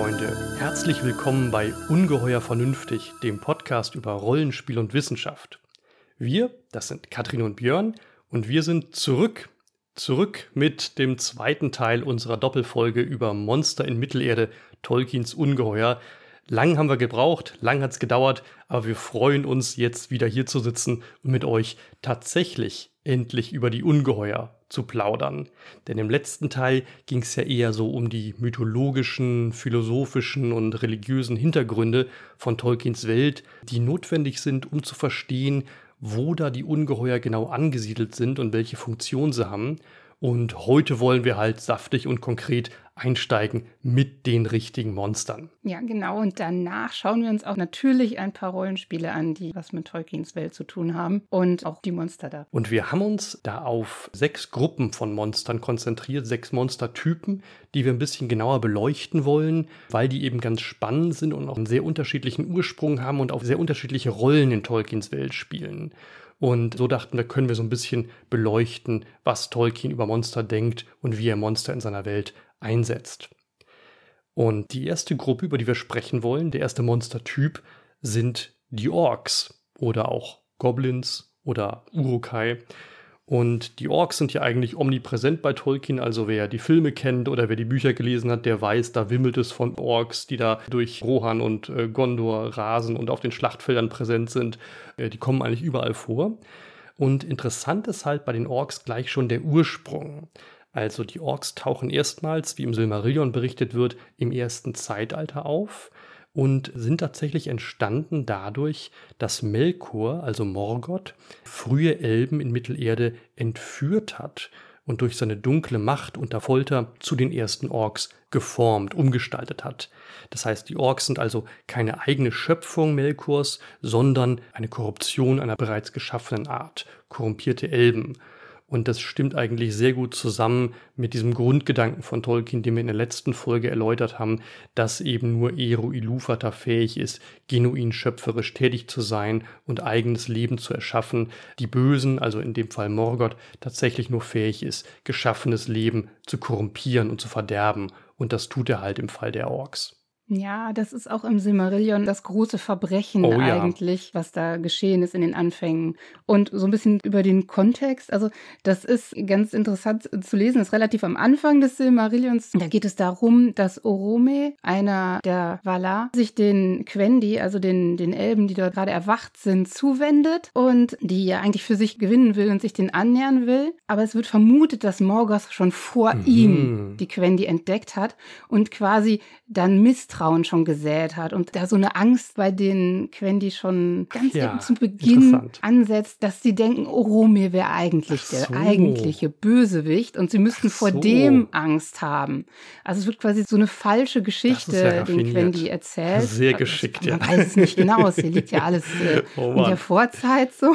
Monsterfreunde, herzlich willkommen bei Ungeheuer Vernünftig, dem Podcast über Rollenspiel und Wissenschaft. Wir, das sind Katrin und Björn, und wir sind zurück, zurück mit dem zweiten Teil unserer Doppelfolge über Monster in Mittelerde, Tolkiens Ungeheuer. Lang haben wir gebraucht, lang hat's gedauert, aber wir freuen uns jetzt wieder hier zu sitzen und mit euch tatsächlich endlich über die Ungeheuer zu plaudern. Denn im letzten Teil ging es ja eher so um die mythologischen, philosophischen und religiösen Hintergründe von Tolkiens Welt, die notwendig sind, um zu verstehen, wo da die Ungeheuer genau angesiedelt sind und welche Funktion sie haben. Und heute wollen wir halt saftig und konkret einsteigen mit den richtigen Monstern. Ja, genau. Und danach schauen wir uns auch natürlich ein paar Rollenspiele an, die was mit Tolkiens Welt zu tun haben und auch die Monster da. Und wir haben uns da auf sechs Gruppen von Monstern konzentriert, sechs Monstertypen, die wir ein bisschen genauer beleuchten wollen, weil die eben ganz spannend sind und auch einen sehr unterschiedlichen Ursprung haben und auch sehr unterschiedliche Rollen in Tolkiens Welt spielen. Und so dachten wir, können wir so ein bisschen beleuchten, was Tolkien über Monster denkt und wie er Monster in seiner Welt einsetzt. Und die erste Gruppe, über die wir sprechen wollen, der erste Monstertyp, sind die Orks oder auch Goblins oder Urukai. Und die Orks sind ja eigentlich omnipräsent bei Tolkien, also wer die Filme kennt oder wer die Bücher gelesen hat, der weiß, da wimmelt es von Orks, die da durch Rohan und äh, Gondor rasen und auf den Schlachtfeldern präsent sind. Äh, die kommen eigentlich überall vor. Und interessant ist halt bei den Orks gleich schon der Ursprung. Also die Orks tauchen erstmals, wie im Silmarillion berichtet wird, im ersten Zeitalter auf und sind tatsächlich entstanden dadurch, dass Melkor, also Morgoth, frühe Elben in Mittelerde entführt hat und durch seine dunkle Macht unter Folter zu den ersten Orks geformt, umgestaltet hat. Das heißt, die Orks sind also keine eigene Schöpfung Melkors, sondern eine Korruption einer bereits geschaffenen Art, korrumpierte Elben. Und das stimmt eigentlich sehr gut zusammen mit diesem Grundgedanken von Tolkien, den wir in der letzten Folge erläutert haben, dass eben nur Eru Ilúvatar fähig ist, genuin schöpferisch tätig zu sein und eigenes Leben zu erschaffen. Die Bösen, also in dem Fall Morgoth, tatsächlich nur fähig ist, geschaffenes Leben zu korrumpieren und zu verderben. Und das tut er halt im Fall der Orks. Ja, das ist auch im Silmarillion das große Verbrechen Oh ja. eigentlich, was da geschehen ist in den Anfängen. Und so ein bisschen über den Kontext. Also, das ist ganz interessant zu lesen. Das ist relativ am Anfang des Silmarillions. Da geht es darum, dass Orome, einer der Valar, sich den Quendi, also den, den Elben, die dort gerade erwacht sind, zuwendet und die er eigentlich für sich gewinnen will und sich den annähern will. Aber es wird vermutet, dass Morgoth schon vor Mhm. ihm die Quendi entdeckt hat und quasi dann Misstrauen schon gesät hat und da so eine Angst bei den Quendi schon ganz Ja, eben zu Beginn ansetzt, dass sie denken, Oromir wäre eigentlich Ach der so. eigentliche Bösewicht und sie müssten vor so. dem Angst haben. Also es wird quasi so eine falsche Geschichte ja den. Quendi erzählt. Sehr geschickt, Man ja. weiß es nicht genau, es liegt ja alles äh, Oh in der Vorzeit so.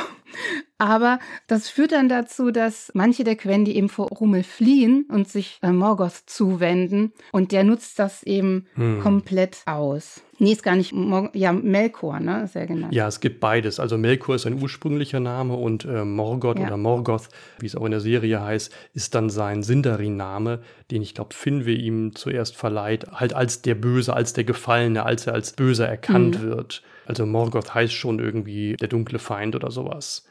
Aber das führt dann dazu, dass manche der Quendi eben vor Rummel fliehen und sich äh, Morgoth zuwenden. Und der nutzt das eben Hm. komplett aus. Nee, ist gar nicht, Mor ja, Melkor, ne, ist er genannt. Ja, es gibt beides. Also Melkor ist ein ursprünglicher Name und äh, Morgoth Ja. oder Morgoth, wie es auch in der Serie heißt, ist dann sein Sindarin-Name, den ich glaube, Finwe ihm zuerst verleiht, halt als der Böse, als der Gefallene, als er als Böser erkannt Mhm. wird. Also Morgoth heißt schon irgendwie der dunkle Feind oder sowas.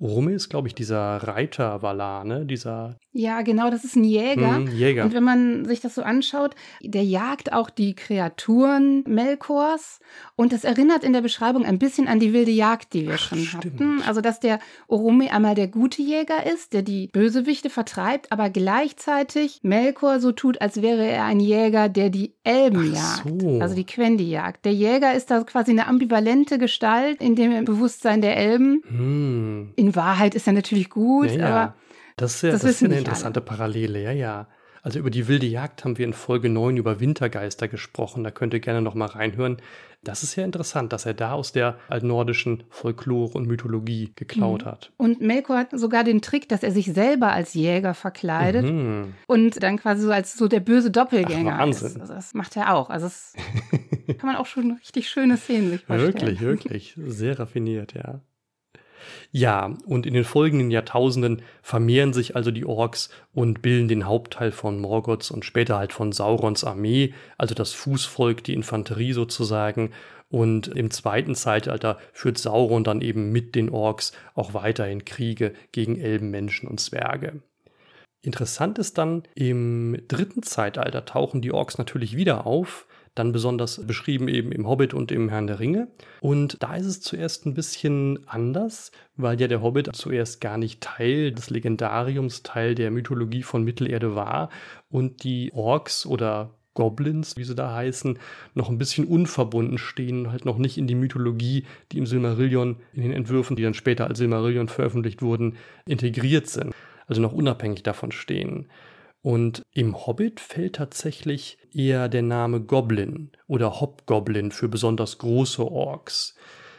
Orome ist, glaube ich, dieser Reiter Valar, ne? Dieser Ja, genau, das ist ein Jäger. hm, Jäger. Und wenn man sich das so anschaut, der jagt auch die Kreaturen Melkors und das erinnert in der Beschreibung ein bisschen an die wilde Jagd, die wir Ach, schon stimmt. hatten. Also, dass der Orome einmal der gute Jäger ist, der die Bösewichte vertreibt, aber gleichzeitig Melkor so tut, als wäre er ein Jäger, der die Elben Ach jagt. so. Also die Quendi jagt. Der Jäger ist da quasi eine ambivalente Gestalt in dem Bewusstsein der Elben. hm. In Wahrheit ist er natürlich gut, Ja, ja. aber Das ist ja, das das ist eine interessante Parallele, ja, ja. Also über die wilde Jagd haben wir in Folge 9 über Wintergeister gesprochen. Da könnt ihr gerne noch mal reinhören. Das ist ja interessant, dass er da aus der altnordischen Folklore und Mythologie geklaut Mhm. hat. Und Melkor hat sogar den Trick, dass er sich selber als Jäger verkleidet Mhm. und dann quasi so als so der böse Doppelgänger Ach, Wahnsinn. ist. Also das macht er auch. Also das kann man auch schon richtig schöne Szenen sich vorstellen. Wirklich, wirklich. Sehr raffiniert, ja. Ja, und in den folgenden Jahrtausenden vermehren sich also die Orks und bilden den Hauptteil von Morgoths und später halt von Saurons Armee, also das Fußvolk, die Infanterie sozusagen. Und im zweiten Zeitalter führt Sauron dann eben mit den Orks auch weiterhin Kriege gegen Elben, Menschen und Zwerge. Interessant ist dann, im dritten Zeitalter tauchen die Orks natürlich wieder auf, dann besonders beschrieben eben im Hobbit und im Herrn der Ringe. Und da ist es zuerst ein bisschen anders, weil ja der Hobbit zuerst gar nicht Teil des Legendariums, Teil der Mythologie von Mittelerde war und die Orks oder Goblins, wie sie da heißen, noch ein bisschen unverbunden stehen, halt noch nicht in die Mythologie, die im Silmarillion, in den Entwürfen, die dann später als Silmarillion veröffentlicht wurden, integriert sind. Also noch unabhängig davon stehen. Und im Hobbit fällt tatsächlich eher der Name Goblin oder Hobgoblin für besonders große Orks.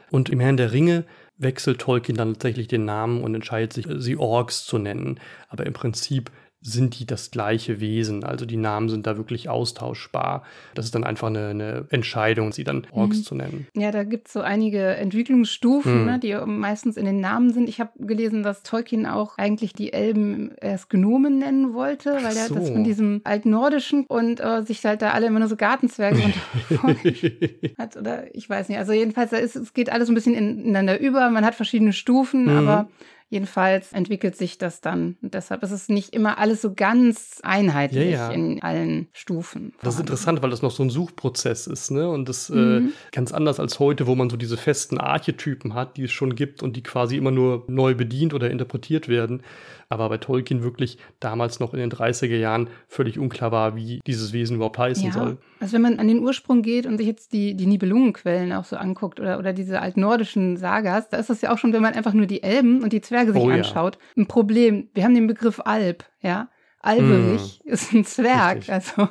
Und im Herrn der Ringe wechselt Tolkien dann tatsächlich den Namen und entscheidet sich, sie Orks zu nennen. Aber im Prinzip sind die das gleiche Wesen. Also die Namen sind da wirklich austauschbar. Das ist dann einfach eine, eine Entscheidung, sie dann Orks mhm. zu nennen. Ja, da gibt es so einige Entwicklungsstufen, mhm. ne, die meistens in den Namen sind. Ich habe gelesen, dass Tolkien auch eigentlich die Elben erst Gnomen nennen wollte, weil er so. das von diesem altnordischen und äh, sich halt da alle immer nur so Gartenzwerge hat. Oder ich weiß nicht. Also jedenfalls, ist, es geht alles ein bisschen ineinander über. Man hat verschiedene Stufen, mhm. aber Jedenfalls entwickelt sich das dann. Und deshalb ist es nicht immer alles so ganz einheitlich ja, ja. in allen Stufen. Das ist interessant, weil das noch so ein Suchprozess ist, ne? Und das äh, mhm. äh, ganz anders als heute, wo man so diese festen Archetypen hat, die es schon gibt und die quasi immer nur neu bedient oder interpretiert werden aber bei Tolkien wirklich damals noch in den 30er Jahren völlig unklar war, wie dieses Wesen überhaupt heißen ja. soll. Also wenn man an den Ursprung geht und sich jetzt die, die Nibelungenquellen auch so anguckt oder, oder diese altnordischen Sagas, da ist das ja auch schon, wenn man einfach nur die Elben und die Zwerge sich oh, anschaut, ja. ein Problem. Wir haben den Begriff Alb, ja. Alberich mm. ist ein Zwerg. Richtig. Also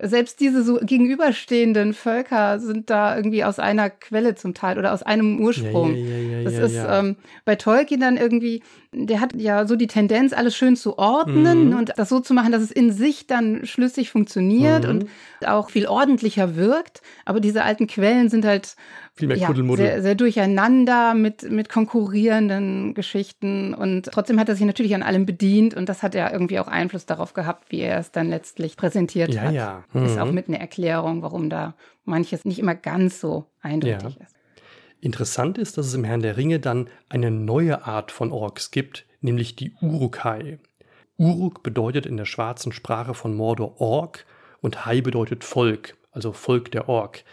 selbst diese so gegenüberstehenden Völker sind da irgendwie aus einer Quelle zum Teil oder aus einem Ursprung. Ja, ja, ja, das ist ähm, bei Tolkien dann irgendwie, der hat ja so die Tendenz, alles schön zu ordnen mhm. und das so zu machen, dass es in sich dann schlüssig funktioniert mhm. und auch viel ordentlicher wirkt. Aber diese alten Quellen sind halt viel mehr ja, Sehr, sehr durcheinander mit, mit konkurrierenden Geschichten. Und trotzdem hat er sich natürlich an allem bedient und das hat ja irgendwie auch Einfluss darauf gehabt, wie er es dann letztlich präsentiert ja, hat. Ja. Mhm. Ist auch mit einer Erklärung, warum da manches nicht immer ganz so eindeutig ja. ist. Interessant ist, dass es im Herrn der Ringe dann eine neue Art von Orks gibt, nämlich die Urukai. Uruk bedeutet in der schwarzen Sprache von Mordor Ork und Hai bedeutet Volk, also Volk der Ork.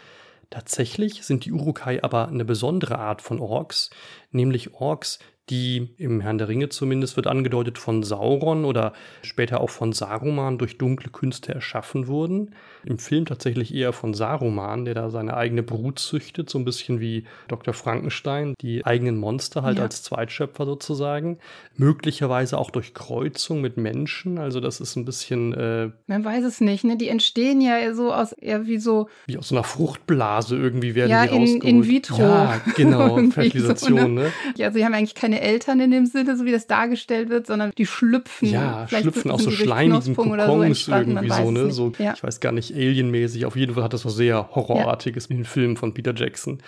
Tatsächlich sind die Urukai aber eine besondere Art von Orks, nämlich Orks, die im Herrn der Ringe zumindest wird angedeutet von Sauron oder später auch von Saruman durch dunkle Künste erschaffen wurden. Im Film tatsächlich eher von Saruman, der da seine eigene Brut züchtet, so ein bisschen wie Dr. Frankenstein, die eigenen Monster halt ja. als Zweitschöpfer sozusagen. Möglicherweise auch durch Kreuzung mit Menschen, also das ist ein bisschen. Äh, Man weiß es nicht, ne? Die entstehen ja so aus eher wie so. Wie aus so einer Fruchtblase irgendwie werden ja, die in, rausgeholt. in vitro. Ja, genau, Fertilisation, so, ne? ne? Ja, also sie haben eigentlich keine Eltern in dem Sinne, so wie das dargestellt wird, sondern die schlüpfen. Ja, schlüpfen aus so schleimigen Kokons so irgendwie so, ne? So, ja. Ich weiß gar nicht, alienmäßig. Auf jeden Fall hat das was sehr Horrorartiges ja. in den Filmen von Peter Jackson.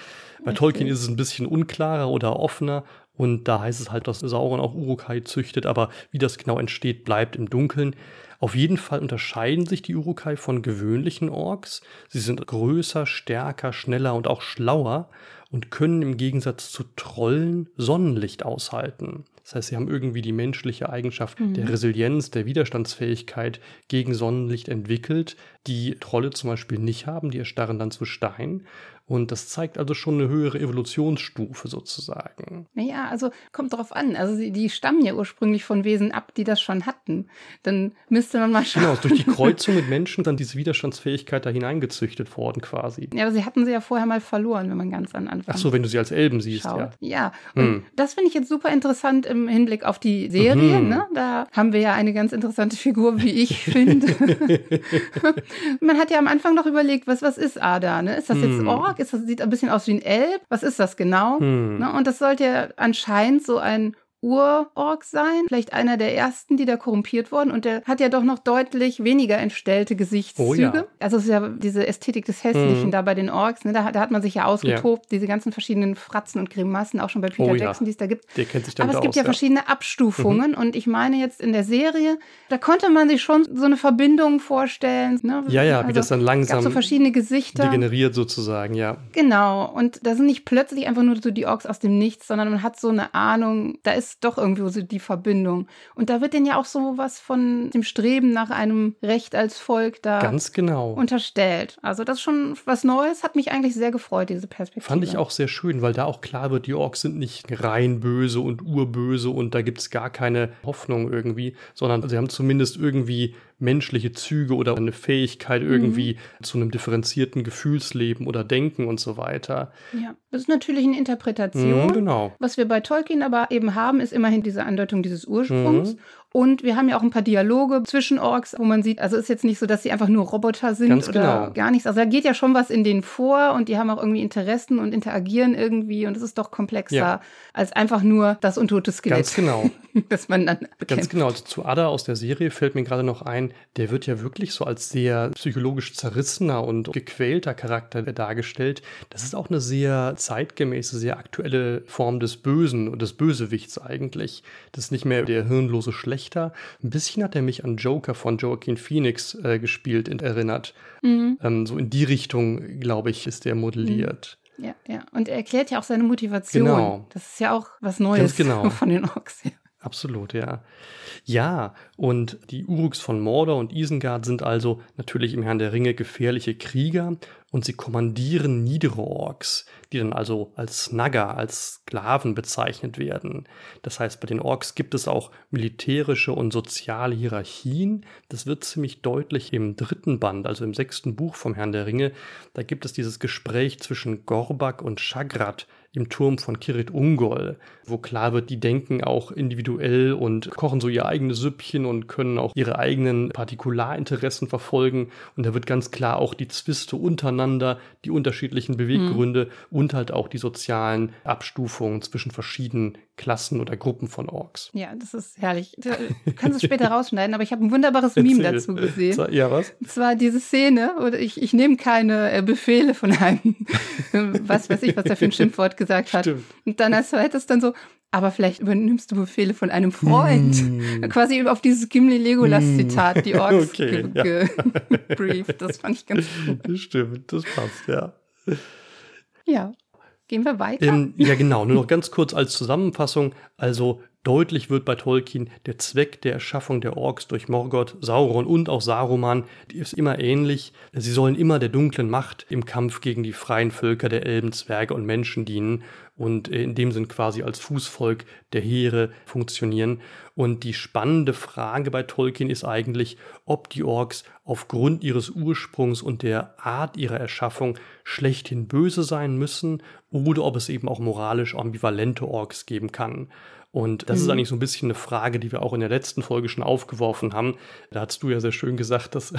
Bei okay. Tolkien ist es ein bisschen unklarer oder offener und da heißt es halt, dass Sauron auch Urukai züchtet, aber wie das genau entsteht, bleibt im Dunkeln. Auf jeden Fall unterscheiden sich die Urukai von gewöhnlichen Orks. Sie sind größer, stärker, schneller und auch schlauer und können im Gegensatz zu Trollen Sonnenlicht aushalten. Das heißt, sie haben irgendwie die menschliche Eigenschaft mhm. der Resilienz, der Widerstandsfähigkeit gegen Sonnenlicht entwickelt, die Trolle zum Beispiel nicht haben, die erstarren dann zu Stein. Und das zeigt also schon eine höhere Evolutionsstufe sozusagen. Naja, also kommt drauf an. Also die stammen ja ursprünglich von Wesen ab, die das schon hatten. Dann müsste man mal schauen. Genau, durch die Kreuzung mit Menschen dann diese Widerstandsfähigkeit da hineingezüchtet worden quasi. Ja, aber sie hatten sie ja vorher mal verloren, wenn man ganz an Anfang. Ach so, wenn du sie als Elben siehst, schaut. ja. Ja, und hm. das finde ich jetzt super interessant im Hinblick auf die Serie. Mhm. Ne? Da haben wir ja eine ganz interessante Figur, wie ich finde. man hat ja am Anfang noch überlegt, was, was ist Ada? Ne? Ist das jetzt mhm. Ork? Ist das, sieht ein bisschen aus wie ein Elb. Was ist das genau? Hm. Ne? Und das sollte ja anscheinend so ein Ur-Orks sein, vielleicht einer der ersten, die da korrumpiert wurden. Und der hat ja doch noch deutlich weniger entstellte Gesichtszüge. Oh, ja. Also es ist ja diese Ästhetik des Hässlichen mhm. da bei den Orks. Ne? Da, da, hat man sich ja ausgetobt, ja. diese ganzen verschiedenen Fratzen und Grimassen, auch schon bei Peter oh, Jackson, ja. die es da gibt. Der kennt sich Aber es gibt aus, ja verschiedene Abstufungen. Mhm. Und ich meine jetzt in der Serie, da konnte man sich schon so eine Verbindung vorstellen. Ne? Ja, ja, also, wie das dann langsam so verschiedene Gesichter. degeneriert sozusagen, ja. Genau. Und da sind nicht plötzlich einfach nur so die Orks aus dem Nichts, sondern man hat so eine Ahnung, da ist ist doch irgendwo so die Verbindung. Und da wird denn ja auch so was von dem Streben nach einem Recht als Volk da Ganz genau. unterstellt. Also das ist schon was Neues, hat mich eigentlich sehr gefreut, diese Perspektive. Fand ich auch sehr schön, weil da auch klar wird, die Orks sind nicht rein böse und urböse und da gibt es gar keine Hoffnung irgendwie, sondern sie haben zumindest irgendwie menschliche Züge oder eine Fähigkeit irgendwie mhm. zu einem differenzierten Gefühlsleben oder Denken und so weiter. Ja, das ist natürlich eine Interpretation. Mhm, genau. Was wir bei Tolkien aber eben haben, ist immerhin diese Andeutung dieses Ursprungs. Mhm. Und wir haben ja auch ein paar Dialoge zwischen Orks, wo man sieht, also ist jetzt nicht so, dass sie einfach nur Roboter sind Ganz oder genau. gar nichts. Also da geht ja schon was in denen vor und die haben auch irgendwie Interessen und interagieren irgendwie und es ist doch komplexer ja. als einfach nur das untote Skelett. Ganz genau. das man dann bekämpft. Ganz genau. Also zu Ada aus der Serie fällt mir gerade noch ein, der wird ja wirklich so als sehr psychologisch zerrissener und gequälter Charakter dargestellt. Das ist auch eine sehr zeitgemäße, sehr aktuelle Form des Bösen und des Bösewichts eigentlich. Das ist nicht mehr der hirnlose Schlecht schlechter. Ein bisschen hat er mich an Joker von Joaquin Phoenix äh, gespielt und erinnert. Mhm. Ähm, so in die Richtung, glaube ich, ist der modelliert. Mhm. Ja, ja. Und er erklärt ja auch seine Motivation. Genau. Das ist ja auch was Neues genau. von den Orks. Ja. Absolut, ja. Ja, und die Uruks von Mordor und Isengard sind also natürlich im Herrn der Ringe gefährliche Krieger und sie kommandieren niedere Orks, die dann also als Nagger, als Sklaven bezeichnet werden. Das heißt, bei den Orks gibt es auch militärische und soziale Hierarchien. Das wird ziemlich deutlich im dritten Band, also im sechsten Buch vom Herrn der Ringe. Da gibt es dieses Gespräch zwischen Gorbak und Shagrat, im Turm von Kirit Ungol, wo klar wird, die denken auch individuell und kochen so ihr eigenes Süppchen und können auch ihre eigenen Partikularinteressen verfolgen. Und da wird ganz klar auch die Zwiste untereinander, die unterschiedlichen Beweggründe mhm. und halt auch die sozialen Abstufungen zwischen verschiedenen Klassen oder Gruppen von Orks. Ja, das ist herrlich. Du kannst es später rausschneiden, aber ich habe ein wunderbares Meme dazu gesehen. Ja, was? Und zwar diese Szene, oder ich, ich nehme keine äh, Befehle von einem, was weiß ich, was er für ein Schimpfwort gesagt hat. Stimmt. Und dann als zweites dann so, aber vielleicht übernimmst du Befehle von einem Freund. Mm. Quasi auf dieses Gimli-Legolas-Zitat, die Orks okay, ge gebrieft. Ja. Das fand ich ganz gut. Das stimmt, das passt, ja. Ja. Gehen wir weiter? Ähm, ja, genau. Nur noch ganz kurz als Zusammenfassung. Also Deutlich wird bei Tolkien der Zweck der Erschaffung der Orks durch Morgoth, Sauron und auch Saruman, die ist immer ähnlich. Sie sollen immer der dunklen Macht im Kampf gegen die freien Völker der Elben, Zwerge und Menschen dienen und in dem Sinn quasi als Fußvolk der Heere funktionieren. Und die spannende Frage bei Tolkien ist eigentlich, ob die Orks aufgrund ihres Ursprungs und der Art ihrer Erschaffung schlechthin böse sein müssen oder ob es eben auch moralisch ambivalente Orks geben kann. Und das mhm. ist eigentlich so ein bisschen eine Frage, die wir auch in der letzten Folge schon aufgeworfen haben. Da hast du ja sehr schön gesagt, dass,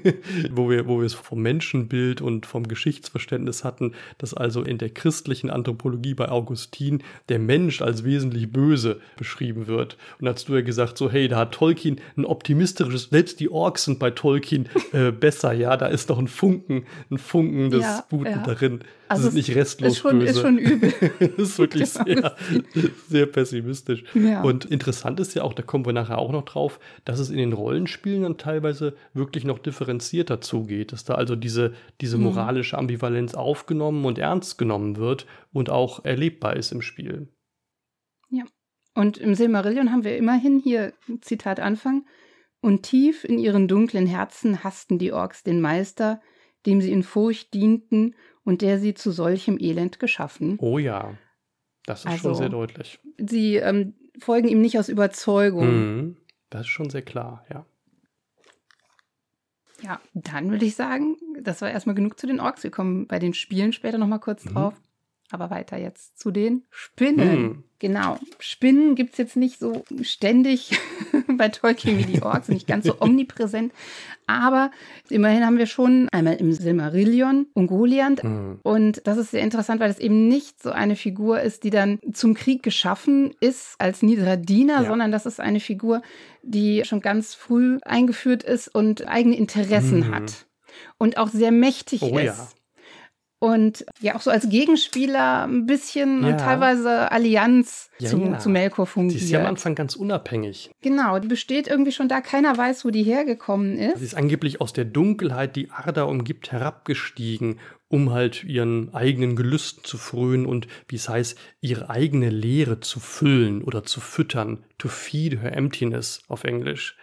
wo wir, wo wir es vom Menschenbild und vom Geschichtsverständnis hatten, dass also in der christlichen Anthropologie bei Augustin der Mensch als wesentlich böse beschrieben wird. Und da hast du ja gesagt, so, hey, da hat Tolkien ein optimistisches, selbst die Orks sind bei Tolkien äh, besser, ja, da ist doch ein Funken, ein Funken des ja, Guten ja. darin. Also sind nicht restlos ist schon, böse. Ist schon übel. das ist wirklich sehr, sehr pessimistisch. Ja. Und interessant ist ja auch, da kommen wir nachher auch noch drauf, dass es in den Rollenspielen dann teilweise wirklich noch differenzierter zugeht, dass da also diese, diese mhm. moralische Ambivalenz aufgenommen und ernst genommen wird und auch erlebbar ist im Spiel. Ja. Und im Silmarillion haben wir immerhin hier, Zitat Anfang, und tief in ihren dunklen Herzen hassten die Orks den Meister, dem sie in Furcht dienten und der sie zu solchem Elend geschaffen. Oh ja, das ist also, schon sehr deutlich. Sie ähm, folgen ihm nicht aus Überzeugung. Mhm. Das ist schon sehr klar, ja. Ja, dann würde ich sagen, das war erstmal genug zu den Orks. Wir kommen bei den Spielen später nochmal kurz mhm. Aber weiter jetzt zu den Spinnen. Hm. Genau. Spinnen gibt es jetzt nicht so ständig bei Tolkien wie die Orks, nicht ganz so omnipräsent. Aber immerhin haben wir schon einmal im Silmarillion Ungoliant. Mhm. Und das ist sehr interessant, weil es eben nicht so eine Figur ist, die dann zum Krieg geschaffen ist als niederer Diener, ja. sondern das ist eine Figur, die schon ganz früh eingeführt ist und eigene Interessen mhm. hat. Und auch sehr mächtig oh, ist. Ja und ja auch so als Gegenspieler ein bisschen ja. und teilweise Allianz ja, zu, ja. zu Melkor fungiert. Sie ist ja am Anfang ganz unabhängig. Genau, die besteht irgendwie schon da, keiner weiß, wo die hergekommen ist. Sie ist angeblich aus der Dunkelheit, die Arda umgibt, herabgestiegen, um halt ihren eigenen Gelüsten zu frönen und, wie es heißt, ihre eigene Leere zu füllen oder zu füttern. To feed her emptiness auf Englisch.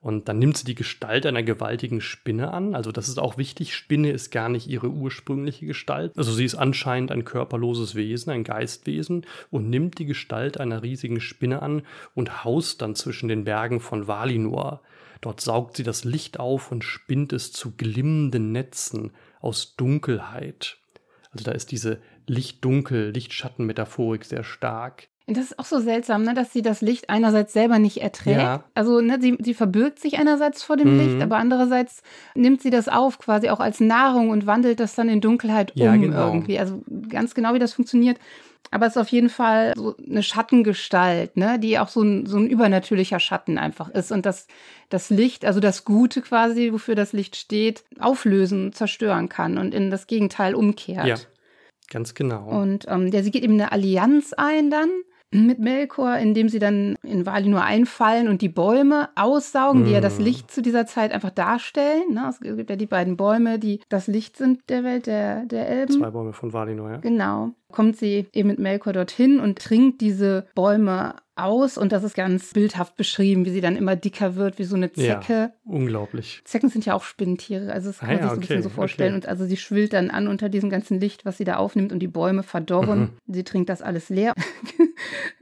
Und dann nimmt sie die Gestalt einer gewaltigen Spinne an. Also das ist auch wichtig. Spinne ist gar nicht ihre ursprüngliche Gestalt. Also sie ist anscheinend ein körperloses Wesen, ein Geistwesen und nimmt die Gestalt einer riesigen Spinne an und haust dann zwischen den Bergen von Valinor. Dort saugt sie das Licht auf und spinnt es zu glimmenden Netzen aus Dunkelheit. Also da ist diese Licht-Dunkel, Licht-Schatten-Metaphorik sehr stark. Das ist auch so seltsam, ne, dass sie das Licht einerseits selber nicht erträgt. Ja. Also ne, sie, sie verbirgt sich einerseits vor dem mhm. Licht, aber andererseits nimmt sie das auf quasi auch als Nahrung und wandelt das dann in Dunkelheit um ja, genau. irgendwie. Also ganz genau, wie das funktioniert. Aber es ist auf jeden Fall so eine Schattengestalt, ne, die auch so ein, so ein übernatürlicher Schatten einfach ist. Und das, das Licht, also das Gute quasi, wofür das Licht steht, auflösen, zerstören kann und in das Gegenteil umkehrt. Ja, ganz genau. Und ähm, der, sie geht eben eine Allianz ein dann mit Melkor, indem sie dann in Valinor einfallen und die Bäume aussaugen, mm. die ja das mhm. Licht zu dieser Zeit einfach darstellen. Ne? Es gibt ja die beiden Bäume, die das Licht sind der Welt der, der Elben. Zwei Bäume von Valinor, ja. Genau. Kommt sie eben mit Melkor dorthin und trinkt diese Bäume aus und das ist ganz bildhaft beschrieben, wie sie dann immer dicker wird, wie so eine Zecke. Ja, unglaublich. Zecken sind ja auch Spinnentiere, also das kann ah, man sich so ein bisschen so vorstellen. Okay. Und also sie schwillt dann an unter diesem ganzen Licht, was sie da aufnimmt und die Bäume verdorren. Mhm. Sie trinkt das alles leer.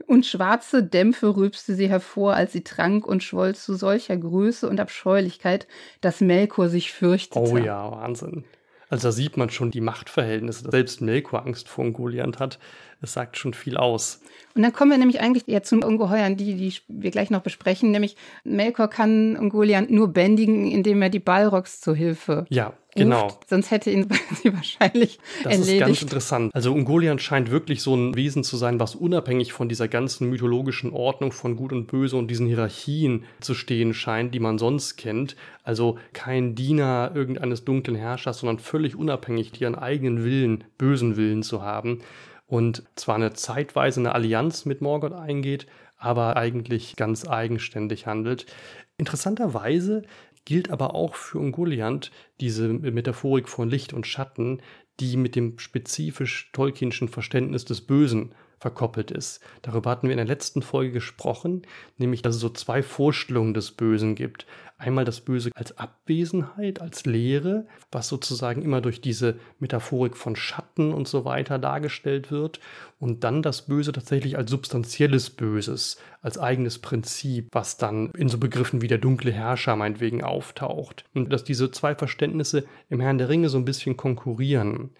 und schwarze Dämpfe rülpste sie hervor, als sie trank und schwoll zu solcher Größe und Abscheulichkeit, dass Melkor sich fürchtete. Oh ja, Wahnsinn. Also da sieht man schon die Machtverhältnisse. Selbst Melkor Angst vor Ungoliant hat. Es sagt schon viel aus. Und dann kommen wir nämlich eigentlich ja zum Ungeheuern, die, die wir gleich noch besprechen. Nämlich Melkor kann Ungoliant nur bändigen, indem er die Balrogs zur Hilfe ja. Genau. Sonst hätte ihn sie wahrscheinlich das erledigt. Das ist ganz interessant. Also Ungoliant scheint wirklich so ein Wesen zu sein, was unabhängig von dieser ganzen mythologischen Ordnung von Gut und Böse und diesen Hierarchien zu stehen scheint, die man sonst kennt. Also kein Diener irgendeines dunklen Herrschers, sondern völlig unabhängig, die ihren eigenen Willen, bösen Willen zu haben und zwar eine zeitweise eine Allianz mit Morgoth eingeht, aber eigentlich ganz eigenständig handelt. Interessanterweise gilt aber auch für Ungoliant diese Metaphorik von Licht und Schatten, die mit dem spezifisch Tolkienschen Verständnis des Bösen verkoppelt ist. Darüber hatten wir in der letzten Folge gesprochen, nämlich dass es so zwei Vorstellungen des Bösen gibt. Einmal das Böse als Abwesenheit, als Leere, was sozusagen immer durch diese Metaphorik von Schatten und so weiter dargestellt wird. Und dann das Böse tatsächlich als substanzielles Böses, als eigenes Prinzip, was dann in so Begriffen wie der dunkle Herrscher meinetwegen auftaucht. Und dass diese zwei Verständnisse im Herrn der Ringe so ein bisschen konkurrieren.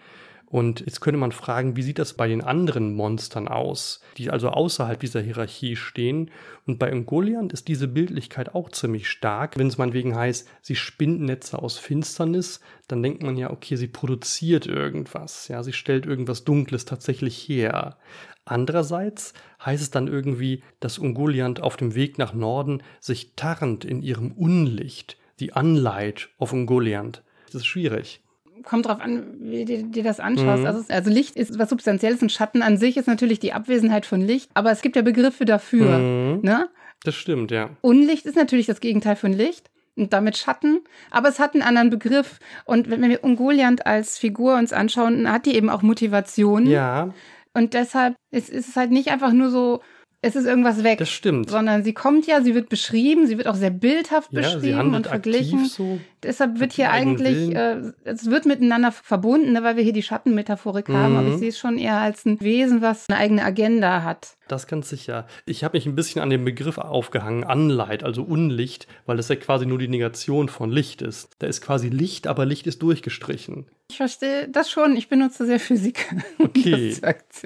Und jetzt könnte man fragen, wie sieht das bei den anderen Monstern aus, die also außerhalb dieser Hierarchie stehen? Und bei Ungoliant ist diese Bildlichkeit auch ziemlich stark. Wenn es meinetwegen heißt, sie spinnt Netze aus Finsternis, dann denkt man ja, okay, sie produziert irgendwas, ja, sie stellt irgendwas Dunkles tatsächlich her. Andererseits heißt es dann irgendwie, dass Ungoliant auf dem Weg nach Norden sich tarnt in ihrem Unlicht, die Unlight of Ungoliant. Das ist schwierig kommt drauf an, wie du dir das anschaust. Mhm. Also, also, Licht ist was Substanzielles und Schatten an sich ist natürlich die Abwesenheit von Licht, aber es gibt ja Begriffe dafür. Mhm. Ne? Das stimmt, ja. Unlicht ist natürlich das Gegenteil von Licht und damit Schatten, aber es hat einen anderen Begriff. Und wenn wir Ungoliant als Figur uns anschauen, hat die eben auch Motivation. Ja. Und deshalb ist, ist es halt nicht einfach nur so es ist irgendwas weg. Das stimmt. Sondern sie kommt ja, sie wird beschrieben, sie wird auch sehr bildhaft Ja, beschrieben und verglichen. so. Deshalb wird hier eigentlich, äh, es wird miteinander verbunden, ne, weil wir hier die Schattenmetaphorik haben, aber Mhm. ich sehe es schon eher als ein Wesen, was eine eigene Agenda hat. Das ganz sicher. Ich habe mich ein bisschen an dem Begriff aufgehangen, Unlight, also Unlicht, weil das ja quasi nur die Negation von Licht ist. Da ist quasi Licht, aber Licht ist durchgestrichen. Ich verstehe das schon, ich benutze sehr Physik. Okay.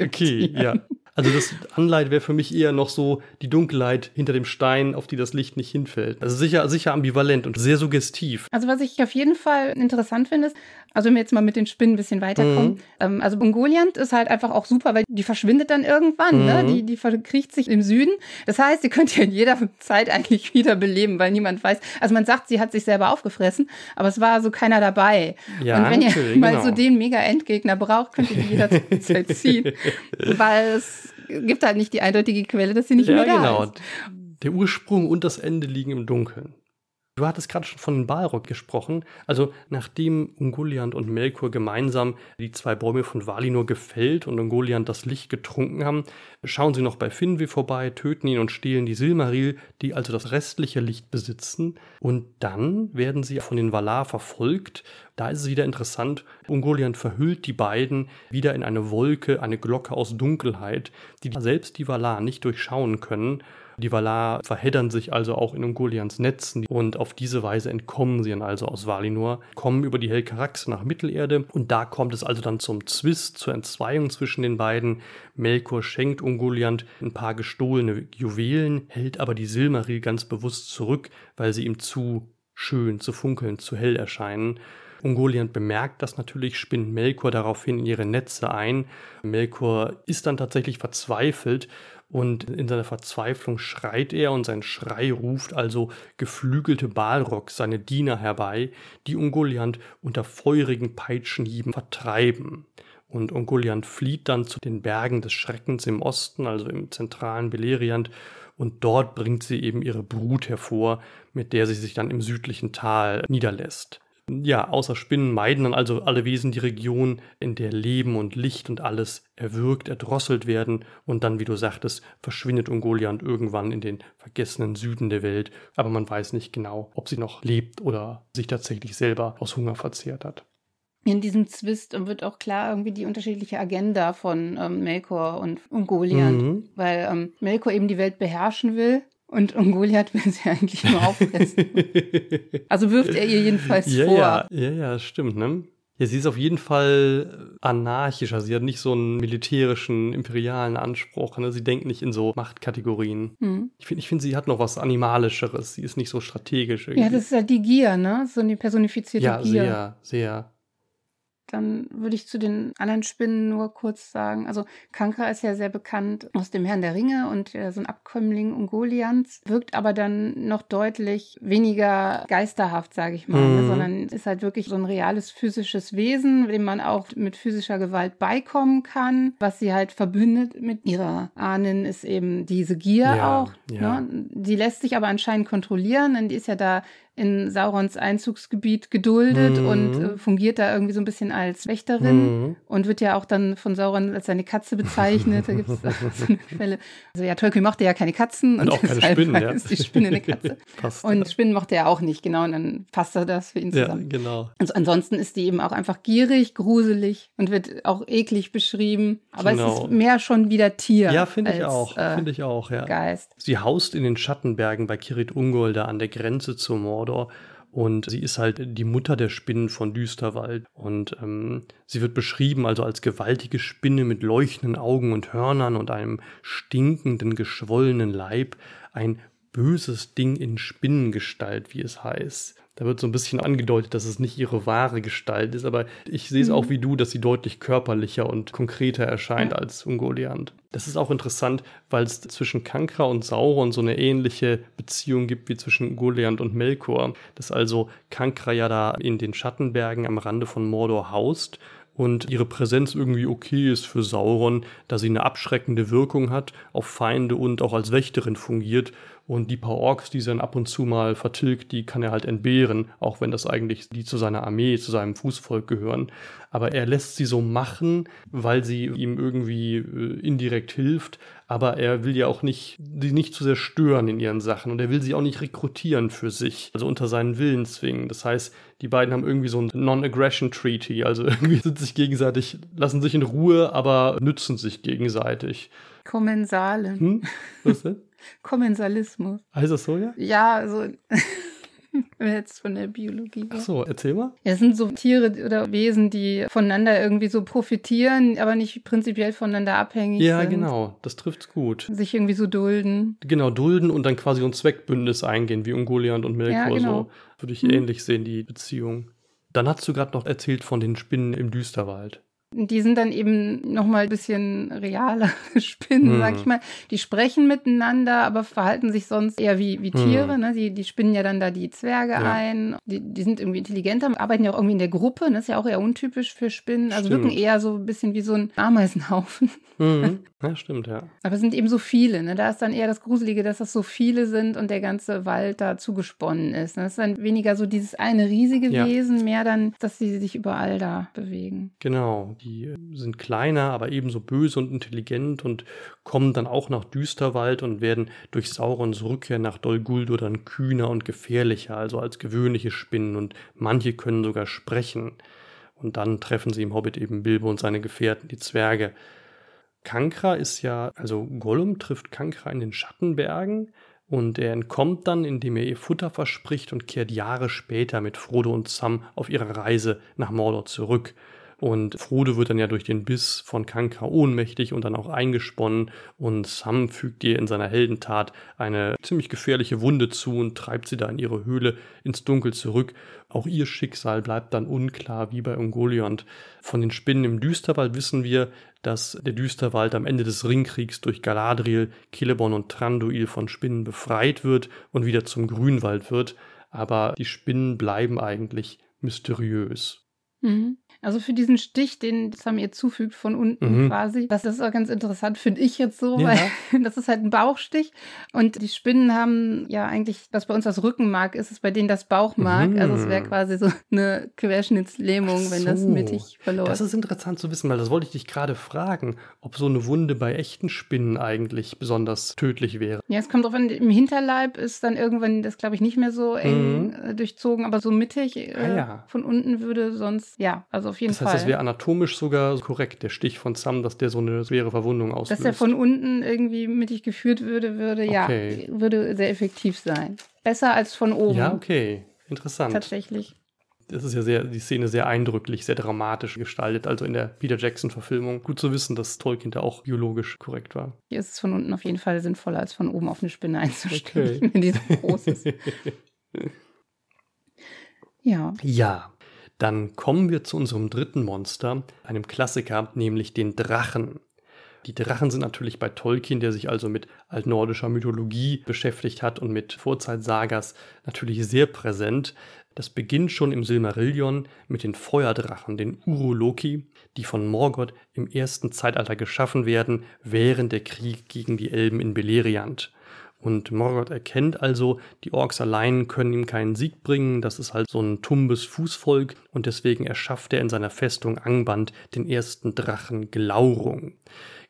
Okay, ja. Also das Unlight wäre für mich eher noch so die Dunkelheit hinter dem Stein, auf die das Licht nicht hinfällt. Also sicher, sicher ambivalent und sehr suggestiv. Also was ich auf jeden Fall interessant finde, ist, also wenn wir jetzt mal mit den Spinnen ein bisschen weiterkommen. Mhm. Ähm, also Ungoliant ist halt einfach auch super, weil die verschwindet dann irgendwann, ne? Mhm. Die, die verkriecht sich im Süden. Das heißt, sie könnte ja in jeder Zeit eigentlich wieder beleben, weil niemand weiß. Also man sagt, sie hat sich selber aufgefressen, aber es war so keiner dabei. Ja, Und wenn ihr mal genau. so den Mega-Endgegner braucht, könnt ihr die jederzeit ziehen. Weil es gibt halt nicht die eindeutige Quelle, dass sie nicht ja, mehr da genau. ist. Der Ursprung und das Ende liegen im Dunkeln. Du hattest gerade schon von Balrog gesprochen. Also, nachdem Ungoliant und Melkor gemeinsam die zwei Bäume von Valinor gefällt und Ungoliant das Licht getrunken haben, schauen sie noch bei Finwë vorbei, töten ihn und stehlen die Silmaril, die also das restliche Licht besitzen. Und dann werden sie von den Valar verfolgt. Da ist es wieder interessant. Ungoliant verhüllt die beiden wieder in eine Wolke, eine Glocke aus Dunkelheit, die selbst die Valar nicht durchschauen können. Die Valar verheddern sich also auch in Ungoliants Netzen und auf diese Weise entkommen sie dann also aus Valinor, kommen über die Helcaraxe nach Mittelerde und da kommt es also dann zum Zwist, zur Entzweiung zwischen den beiden. Melkor schenkt Ungoliant ein paar gestohlene Juwelen, hält aber die Silmaril ganz bewusst zurück, weil sie ihm zu schön, zu funkeln, zu hell erscheinen. Ungoliant bemerkt das natürlich, spinnt Melkor daraufhin in ihre Netze ein. Melkor ist dann tatsächlich verzweifelt und in seiner Verzweiflung schreit er und sein Schrei ruft also geflügelte Balrog, seine Diener herbei, die Ungoliant unter feurigen Peitschenhieben vertreiben. Und Ungoliant flieht dann zu den Bergen des Schreckens im Osten, also im zentralen Beleriand, und dort bringt sie eben ihre Brut hervor, mit der sie sich dann im südlichen Tal niederlässt. Ja, außer Spinnen meiden dann also alle Wesen die Region, in der Leben und Licht und alles erwürgt, erdrosselt werden und dann, wie du sagtest, verschwindet Ungoliant irgendwann in den vergessenen Süden der Welt, aber man weiß nicht genau, ob sie noch lebt oder sich tatsächlich selber aus Hunger verzehrt hat. In diesem Zwist wird auch klar irgendwie die unterschiedliche Agenda von ähm, Melkor und Ungoliant, Mhm. weil ähm, Melkor eben die Welt beherrschen will und Ungoliant will sie eigentlich nur auffressen. also wirft er ihr jedenfalls ja, vor. ja, ja, ja, stimmt, ne? Ja, sie ist auf jeden Fall anarchischer. Sie hat nicht so einen militärischen, imperialen Anspruch. Ne? Sie denkt nicht in so Machtkategorien. Hm. Ich finde, ich find, sie hat noch was Animalischeres. Sie ist nicht so strategisch irgendwie. Ja, das ist ja die Gier, ne? So eine personifizierte ja, Gier. sehr, sehr. Dann würde ich zu den anderen Spinnen nur kurz sagen. Also Kankra ist ja sehr bekannt aus dem Herrn der Ringe und äh, so ein Abkömmling Ungoliants, wirkt aber dann noch deutlich weniger geisterhaft, sage ich mal, ne? Mhm. sondern ist halt wirklich so ein reales physisches Wesen, dem man auch mit physischer Gewalt beikommen kann. Was sie halt verbündet mit ihrer Ahnen ist eben diese Gier Ja, auch. ja. Ne? Die lässt sich aber anscheinend kontrollieren, denn die ist ja da in Saurons Einzugsgebiet geduldet Mhm. und äh, fungiert da irgendwie so ein bisschen als Wächterin Mhm. und wird ja auch dann von Sauron als seine Katze bezeichnet. Da gibt es so eine Quelle. Also ja, Tolkien mochte ja keine Katzen Und auch keine deshalb Spinnen, ja. ist die Spinne eine Katze. Passt. Und Spinnen mochte er auch nicht, genau, und dann passt er das für ihn ja, zusammen. genau. Also ansonsten ist die eben auch einfach gierig, gruselig und wird auch eklig beschrieben. Aber es Genau. ist mehr schon wieder Tier. Ja, finde ich auch. Äh, Finde ich auch, ja. Geist. Sie haust in den Schattenbergen bei Kirit Ungol da an der Grenze zu Mordor. Und sie ist halt die Mutter der Spinnen von Düsterwald. Und ähm, sie wird beschrieben also als gewaltige Spinne mit leuchtenden Augen und Hörnern und einem stinkenden, geschwollenen Leib. Ein böses Ding in Spinnengestalt, wie es heißt. Da wird so ein bisschen angedeutet, dass es nicht ihre wahre Gestalt ist, aber ich sehe es Mhm. auch wie du, dass sie deutlich körperlicher und konkreter erscheint Ja. als Ungoliant. Das ist auch interessant, weil es zwischen Kankra und Sauron so eine ähnliche Beziehung gibt wie zwischen Ungoliant und Melkor. Dass also Kankra ja da in den Schattenbergen am Rande von Mordor haust und ihre Präsenz irgendwie okay ist für Sauron, da sie eine abschreckende Wirkung hat auf Feinde und auch als Wächterin fungiert und die paar Orks, die er dann ab und zu mal vertilgt, die kann er halt entbehren, auch wenn das eigentlich die zu seiner Armee, zu seinem Fußvolk gehören. Aber er lässt sie so machen, weil sie ihm irgendwie äh, indirekt hilft, aber er will ja auch nicht, sie nicht zu sehr stören in ihren Sachen und er will sie auch nicht rekrutieren für sich, also unter seinen Willen zwingen. Das heißt, die beiden haben irgendwie so ein Non-Aggression Treaty, also irgendwie sind sich gegenseitig, lassen sich in Ruhe, aber nützen sich gegenseitig. Kommensalen. Hm? Was denn? Kommensalismus. Heißt das so, ja? Ja, also jetzt von der Biologie. Ach so, erzähl mal. Ja, es sind so Tiere oder Wesen, die voneinander irgendwie so profitieren, aber nicht prinzipiell voneinander abhängig Ja, sind. genau, das trifft's gut. Sich irgendwie so dulden. Genau, dulden und dann quasi ein Zweckbündnis eingehen, wie Ungoliant und Melkor Ja, genau. so. Würde ich Hm. ähnlich sehen, die Beziehung. Dann hast du gerade noch erzählt von den Spinnen im Düsterwald. Die sind dann eben nochmal ein bisschen realer Spinnen, Hm. sag ich mal. Die sprechen miteinander, aber verhalten sich sonst eher wie, wie. Tiere. Ne? Die, die spinnen ja dann da die Zwerge Ja. ein. Die, die sind irgendwie intelligenter, arbeiten ja auch irgendwie in der Gruppe. Das ist ja auch eher untypisch für Spinnen. Also Stimmt. wirken eher so ein bisschen wie so ein Ameisenhaufen. Mhm. Ja, stimmt, ja. Aber es sind eben so viele. Ne? Da ist dann eher das Gruselige, dass das so viele sind und der ganze Wald da zugesponnen ist. Das ist dann weniger so dieses eine riesige Ja. Wesen, mehr dann, dass sie sich überall da bewegen. Genau, die äh, sind kleiner, aber ebenso böse und intelligent und kommen dann auch nach Düsterwald und werden durch Saurons Rückkehr nach Dol Guldur dann kühner und gefährlicher, also als gewöhnliche Spinnen und manche können sogar sprechen. Und dann treffen sie im Hobbit eben Bilbo und seine Gefährten, die Zwerge. Kankra ist ja, also Gollum trifft Kankra in den Schattenbergen und er entkommt dann, indem er ihr Futter verspricht und kehrt Jahre später mit Frodo und Sam auf ihrer Reise nach Mordor zurück. Und Frodo wird dann ja durch den Biss von Kankra ohnmächtig und dann auch eingesponnen und Sam fügt ihr in seiner Heldentat eine ziemlich gefährliche Wunde zu und treibt sie da in ihre Höhle ins Dunkel zurück. Auch ihr Schicksal bleibt dann unklar, wie bei Ungoliant. Von den Spinnen im Düsterwald wissen wir, dass der Düsterwald am Ende des Ringkriegs durch Galadriel, Celeborn und Thranduil von Spinnen befreit wird und wieder zum Grünwald wird. Aber die Spinnen bleiben eigentlich mysteriös. Mhm. Also für diesen Stich, den Sam ihr zufügt von unten Mhm. quasi, das ist auch ganz interessant, finde ich jetzt so, Ja. weil das ist halt ein Bauchstich und die Spinnen haben ja eigentlich, was bei uns das Rückenmark ist, ist bei denen das Bauchmark. Mhm. Also es wäre quasi so eine Querschnittslähmung, Ach wenn das so. mittig verläuft. Das ist interessant zu wissen, weil das wollte ich dich gerade fragen, ob so eine Wunde bei echten Spinnen eigentlich besonders tödlich wäre. ja, es kommt drauf an, im Hinterleib ist dann irgendwann das, glaube ich, nicht mehr so eng Mhm. äh, durchzogen, aber so mittig äh, Ah, ja. von unten würde sonst, ja, also auf jeden Das heißt, Fall. das wäre anatomisch sogar korrekt, der Stich von Sam, dass der so eine schwere Verwundung auslöst. Dass der von unten irgendwie mittig geführt würde, würde, Okay. ja, würde sehr effektiv sein. Besser als von oben. Ja, okay. Interessant. Tatsächlich. Das ist ja sehr, die Szene sehr eindrücklich, sehr dramatisch gestaltet, also in der Peter Jackson-Verfilmung. Gut zu wissen, dass Tolkien da auch biologisch korrekt war. Hier ist es von unten auf jeden Fall sinnvoller, als von oben auf eine Spinne einzustellen, Okay. wenn die so groß ist. Ja. Ja, dann kommen wir zu unserem dritten Monster, einem Klassiker, nämlich den Drachen. Die Drachen sind natürlich bei Tolkien, der sich also mit altnordischer Mythologie beschäftigt hat und mit Vorzeitsagas natürlich sehr präsent. Das beginnt schon im Silmarillion mit den Feuerdrachen, den Uruloki, die von Morgoth im ersten Zeitalter geschaffen werden, während der Krieg gegen die Elben in Beleriand. Und Morgoth erkennt also, die Orks allein können ihm keinen Sieg bringen, das ist halt so ein tumbes Fußvolk und deswegen erschafft er in seiner Festung Angband den ersten Drachen Glaurung.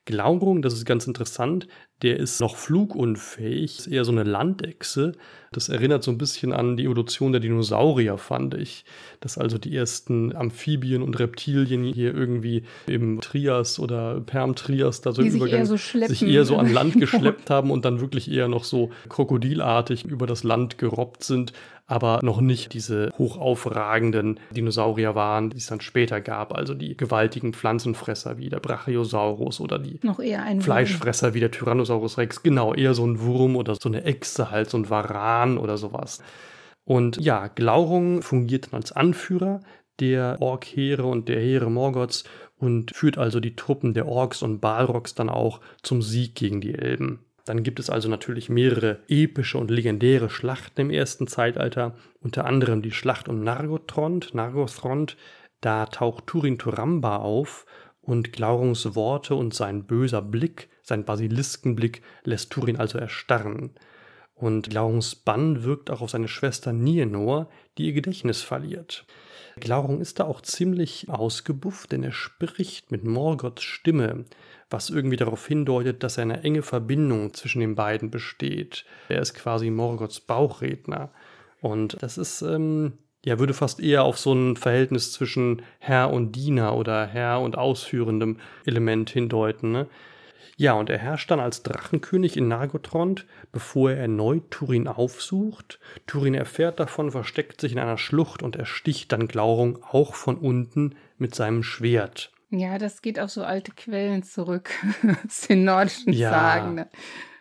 Glaurung, das ist ganz interessant, der ist noch flugunfähig, ist eher so eine Landechse. Das erinnert so ein bisschen an die Evolution der Dinosaurier, fand ich. Dass also die ersten Amphibien und Reptilien hier irgendwie im Trias oder Permtrias da so Die im sich Übergang eher so sich eher so an Land geschleppt haben und dann wirklich eher noch so krokodilartig über das Land gerobbt sind, aber noch nicht diese hochaufragenden Dinosaurier waren, die es dann später gab, also die gewaltigen Pflanzenfresser wie der Brachiosaurus oder die Noch eher ein Fleischfresser wie der Tyrannosaurus Rex, genau, eher so ein Wurm oder so eine Echse halt, so ein Varan oder sowas. Und ja, Glaurung fungiert dann als Anführer der Ork-Heere und der Heere Morgoths und führt also die Truppen der Orks und Balrogs dann auch zum Sieg gegen die Elben. Dann gibt es also natürlich mehrere epische und legendäre Schlachten im ersten Zeitalter, unter anderem die Schlacht um Nargothrond, Nargothrond. Da taucht Turin Turamba auf und Glaurungs Worte und sein böser Blick, sein Basiliskenblick lässt Turin also erstarren. Und Glaurungs Bann wirkt auch auf seine Schwester Nienor, die ihr Gedächtnis verliert. Glaurung ist da auch ziemlich ausgebufft, denn er spricht mit Morgoths Stimme, was irgendwie darauf hindeutet, dass eine enge Verbindung zwischen den beiden besteht. Er ist quasi Morgoths Bauchredner. Und das ist, ähm, ja, würde fast eher auf so ein Verhältnis zwischen Herr und Diener oder Herr und ausführendem Element hindeuten. Ne? Ja, und er herrscht dann als Drachenkönig in Nargothrond, bevor er erneut Turin aufsucht. Turin erfährt davon, versteckt sich in einer Schlucht und ersticht dann Glaurung auch von unten mit seinem Schwert. Ja, das geht auf so alte Quellen zurück, aus den nordischen ja. Sagen. Ne?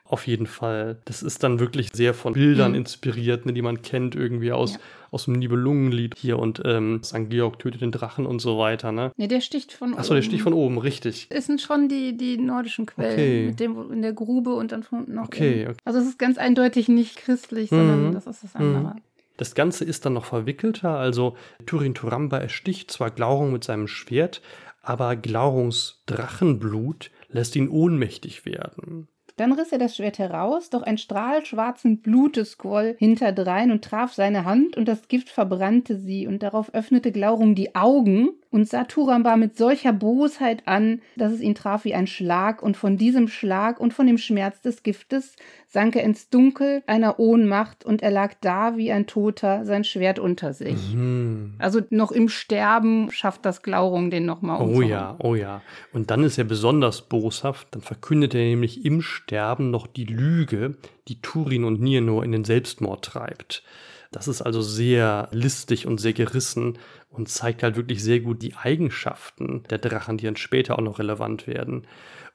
Auf jeden Fall. Das ist dann wirklich sehr von Bildern mhm. inspiriert, ne, die man kennt irgendwie aus, ja. aus dem Nibelungenlied hier und ähm, St. Georg tötet den Drachen und so weiter. Ne, ne der sticht von Achso, oben. Achso, der sticht von oben, richtig. Es sind schon die, die nordischen Quellen okay. mit dem in der Grube und dann von unten noch. Okay, okay, Also es ist ganz eindeutig nicht christlich, mhm. sondern das ist das andere. Mhm. Das Ganze ist dann noch verwickelter, also Turin Turamba ersticht zwar Glaurung mit seinem Schwert, aber Glaurungs Drachenblut lässt ihn ohnmächtig werden. Dann riss er das Schwert heraus, doch ein Strahl schwarzen Blutes quoll hinterdrein und traf seine Hand, und das Gift verbrannte sie, und darauf öffnete Glaurung die Augen und sah Turamba mit solcher Bosheit an, dass es ihn traf wie ein Schlag, und von diesem Schlag und von dem Schmerz des Giftes sank er ins Dunkel einer Ohnmacht, und er lag da wie ein Toter, sein Schwert unter sich. Mhm. Also noch im Sterben schafft das Glaurung den nochmal Oh ja, oh ja. Und dann ist er besonders boshaft, dann verkündet er nämlich im Sterben noch die Lüge, die Turin und Nienor in den Selbstmord treibt. Das ist also sehr listig und sehr gerissen und zeigt halt wirklich sehr gut die Eigenschaften der Drachen, die dann später auch noch relevant werden.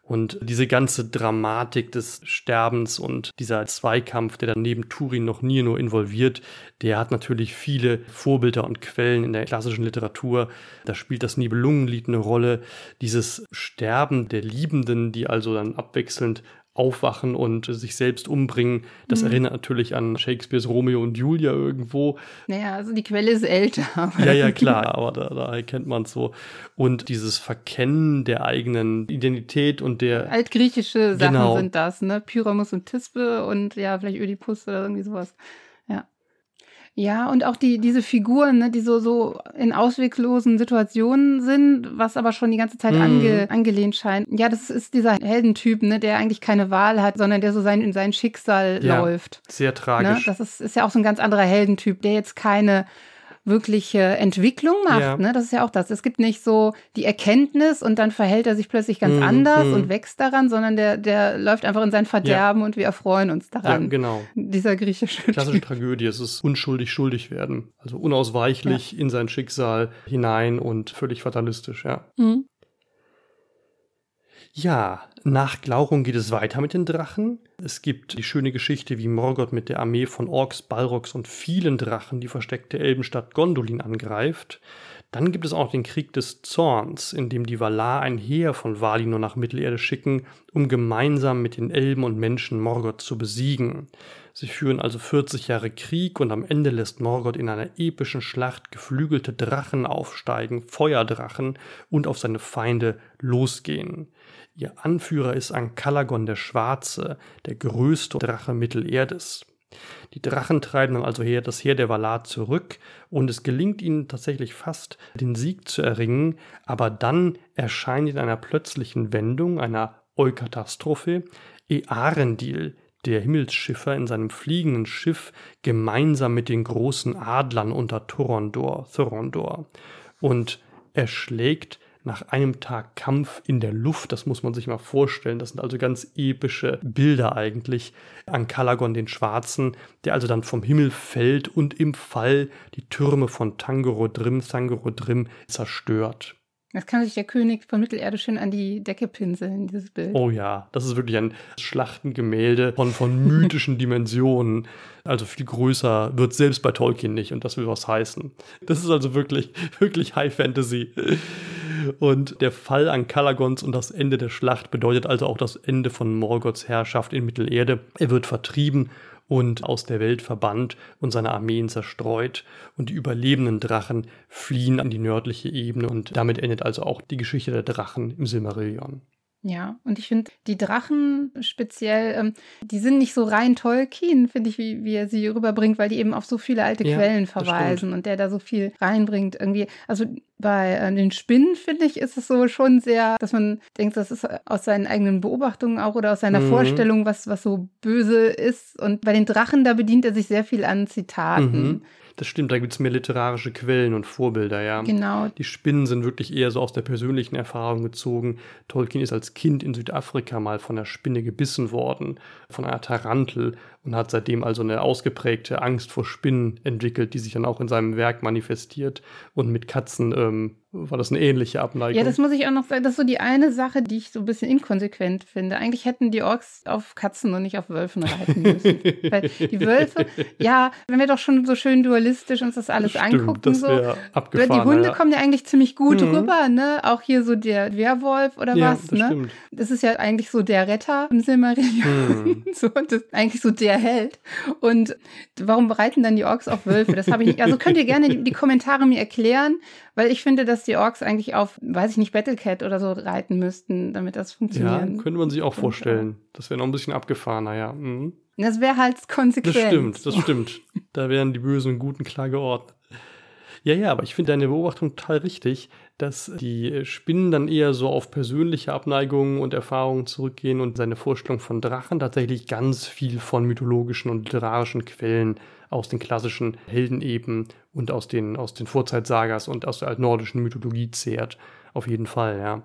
Und diese ganze Dramatik des Sterbens und dieser Zweikampf, der dann neben Turin noch nie nur involviert, der hat natürlich viele Vorbilder und Quellen in der klassischen Literatur. Da spielt das Nibelungenlied eine Rolle. Dieses Sterben der Liebenden, die also dann abwechselnd aufwachen und sich selbst umbringen. Das mhm. erinnert natürlich an Shakespeares Romeo und Julia irgendwo. Naja, also die Quelle ist älter. Ja, ja, klar, aber da, da erkennt man es so. Und dieses Verkennen der eigenen Identität und der. Altgriechische Sachen genau. sind das, ne? Pyramus und Tispe und ja, vielleicht Ödipus oder irgendwie sowas. Ja, und auch die, diese Figuren, ne, die so, so in ausweglosen Situationen sind, was aber schon die ganze Zeit mhm. ange, angelehnt scheint. Ja, das ist dieser Heldentyp, ne, der eigentlich keine Wahl hat, sondern der so sein, in sein Schicksal ja, läuft. Sehr tragisch. Ne? Das ist, ist ja auch so ein ganz anderer Heldentyp, der jetzt keine wirkliche Entwicklung macht. Ja. Ne? Das ist ja auch das. Es gibt nicht so die Erkenntnis und dann verhält er sich plötzlich ganz mm, anders mm. und wächst daran, sondern der, der läuft einfach in sein Verderben ja. und wir erfreuen uns daran. Ja, genau. Dieser griechische Klassische Tragödie. Es ist unschuldig schuldig werden. Also unausweichlich ja. in sein Schicksal hinein und völlig fatalistisch, ja. Mhm. Ja, nach Glaurung geht es weiter mit den Drachen. Es gibt die schöne Geschichte, wie Morgoth mit der Armee von Orks, Balrogs und vielen Drachen die versteckte Elbenstadt Gondolin angreift. Dann gibt es auch den Krieg des Zorns, in dem die Valar ein Heer von Valinor nach Mittelerde schicken, um gemeinsam mit den Elben und Menschen Morgoth zu besiegen. Sie führen also 40 Jahre Krieg und am Ende lässt Morgoth in einer epischen Schlacht geflügelte Drachen aufsteigen, Feuerdrachen, und auf seine Feinde losgehen. Ihr Anführer ist Ankalagon der Schwarze, der größte Drache Mittelerdes. Die Drachen treiben dann also her das Heer der Valar zurück und es gelingt ihnen tatsächlich fast, den Sieg zu erringen, aber dann erscheint in einer plötzlichen Wendung, einer Eukatastrophe, Earendil, der Himmelsschiffer in seinem fliegenden Schiff gemeinsam mit den großen Adlern unter Thorondor, Thorondor und erschlägt nach einem Tag Kampf in der Luft, das muss man sich mal vorstellen. Das sind also ganz epische Bilder eigentlich an Kalagon den Schwarzen, der also dann vom Himmel fällt und im Fall die Türme von Tangorodrim, Tangorodrim zerstört. Das kann sich der König von Mittelerde schön an die Decke pinseln, dieses Bild. Oh ja, das ist wirklich ein Schlachtengemälde von, von mythischen Dimensionen. Also viel größer wird selbst bei Tolkien nicht und das will was heißen. Das ist also wirklich, wirklich High Fantasy. Und der Fall an Kalagons und das Ende der Schlacht bedeutet also auch das Ende von Morgoths Herrschaft in Mittelerde. Er wird vertrieben und aus der Welt verbannt und seine Armeen zerstreut und die überlebenden Drachen fliehen an die nördliche Ebene und damit endet also auch die Geschichte der Drachen im Silmarillion. Ja, und ich finde, die Drachen speziell, ähm, die sind nicht so rein Tolkien, finde ich, wie, wie er sie rüberbringt, weil die eben auf so viele alte Ja, Quellen verweisen und der da so viel reinbringt. Irgendwie, also bei äh, den Spinnen, finde ich, ist es so schon sehr, dass man denkt, das ist aus seinen eigenen Beobachtungen auch oder aus seiner Mhm. Vorstellung, was, was so böse ist. Und bei den Drachen, da bedient er sich sehr viel an Zitaten. Mhm. Das stimmt, da gibt es mehr literarische Quellen und Vorbilder, ja. Genau. Die Spinnen sind wirklich eher so aus der persönlichen Erfahrung gezogen. Tolkien ist als Kind in Südafrika mal von einer Spinne gebissen worden, von einer Tarantel und hat seitdem also eine ausgeprägte Angst vor Spinnen entwickelt, die sich dann auch in seinem Werk manifestiert. Und mit Katzen ähm, war das eine ähnliche Abneigung. Ja, das muss ich auch noch sagen. Das ist so die eine Sache, die ich so ein bisschen inkonsequent finde. Eigentlich hätten die Orks auf Katzen und nicht auf Wölfen reiten müssen. Weil die Wölfe, ja, wenn wir doch schon so schön dualistisch uns das alles Stimmt, angucken, das so. abgefahren. die Hunde ja. kommen ja eigentlich ziemlich gut Mhm. rüber, ne? Auch hier so der Werwolf oder ja, was, das ne? stimmt. Das ist ja eigentlich so der Retter im Silmarillion. Hm. So, das eigentlich so der Held. Und warum reiten dann die Orks auf Wölfe? Das habe ich nicht. Also könnt ihr gerne die, die Kommentare mir erklären, weil ich finde, dass die Orks eigentlich auf, weiß ich nicht, Battlecat oder so reiten müssten, damit das Ja, funktioniert. könnte man sich auch vorstellen. Das wäre noch ein bisschen abgefahrener, ja. Mhm. Das wäre halt Das konsequent. stimmt, das stimmt. Da wären die Bösen und Guten klar geordnet. Ja, ja, aber ich finde deine Beobachtung total richtig, dass die Spinnen dann eher so auf persönliche Abneigungen und Erfahrungen zurückgehen und seine Vorstellung von Drachen tatsächlich ganz viel von mythologischen und literarischen Quellen aus den klassischen Heldeneben und aus den, aus den Vorzeitsagas und aus der altnordischen Mythologie zehrt. Auf jeden Fall, ja.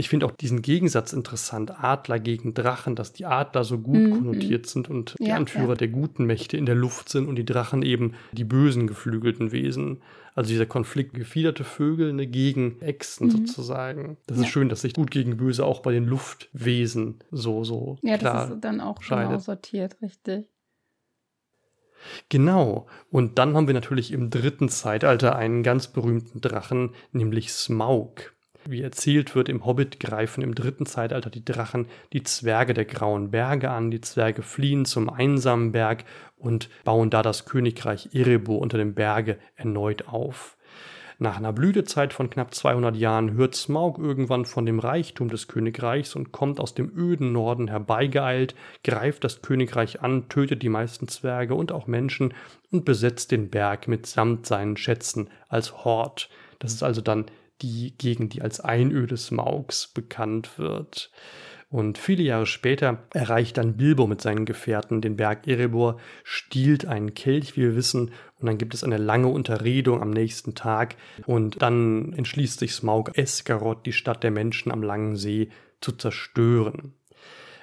Ich finde auch diesen Gegensatz interessant, Adler gegen Drachen, dass die Adler so gut Mhm. konnotiert sind und die Ja, Anführer ja. der guten Mächte in der Luft sind und die Drachen eben die bösen geflügelten Wesen. Also dieser Konflikt gefiederte Vögel ne, gegen Echsen Mhm. sozusagen. Das Ja. ist schön, dass sich gut gegen böse auch bei den Luftwesen so, so Ja, klar das ist dann auch scheidet. genau sortiert, richtig. Genau. Und dann haben wir natürlich im dritten Zeitalter einen ganz berühmten Drachen, nämlich Smaug. Wie erzählt wird, im Hobbit greifen im dritten Zeitalter die Drachen die Zwerge der grauen Berge an. Die Zwerge fliehen zum einsamen Berg und bauen da das Königreich Erebor unter dem Berge erneut auf. Nach einer Blütezeit von knapp 200 Jahren hört Smaug irgendwann von dem Reichtum des Königreichs und kommt aus dem öden Norden herbeigeeilt, greift das Königreich an, tötet die meisten Zwerge und auch Menschen und besetzt den Berg mitsamt seinen Schätzen als Hort. Das ist also dann die Gegend, die als Einöde Smaugs bekannt wird. Und viele Jahre später erreicht dann Bilbo mit seinen Gefährten den Berg Erebor, stiehlt einen Kelch, wie wir wissen, und dann gibt es eine lange Unterredung am nächsten Tag und dann entschließt sich Smaug, Esgaroth, die Stadt der Menschen am langen See, zu zerstören.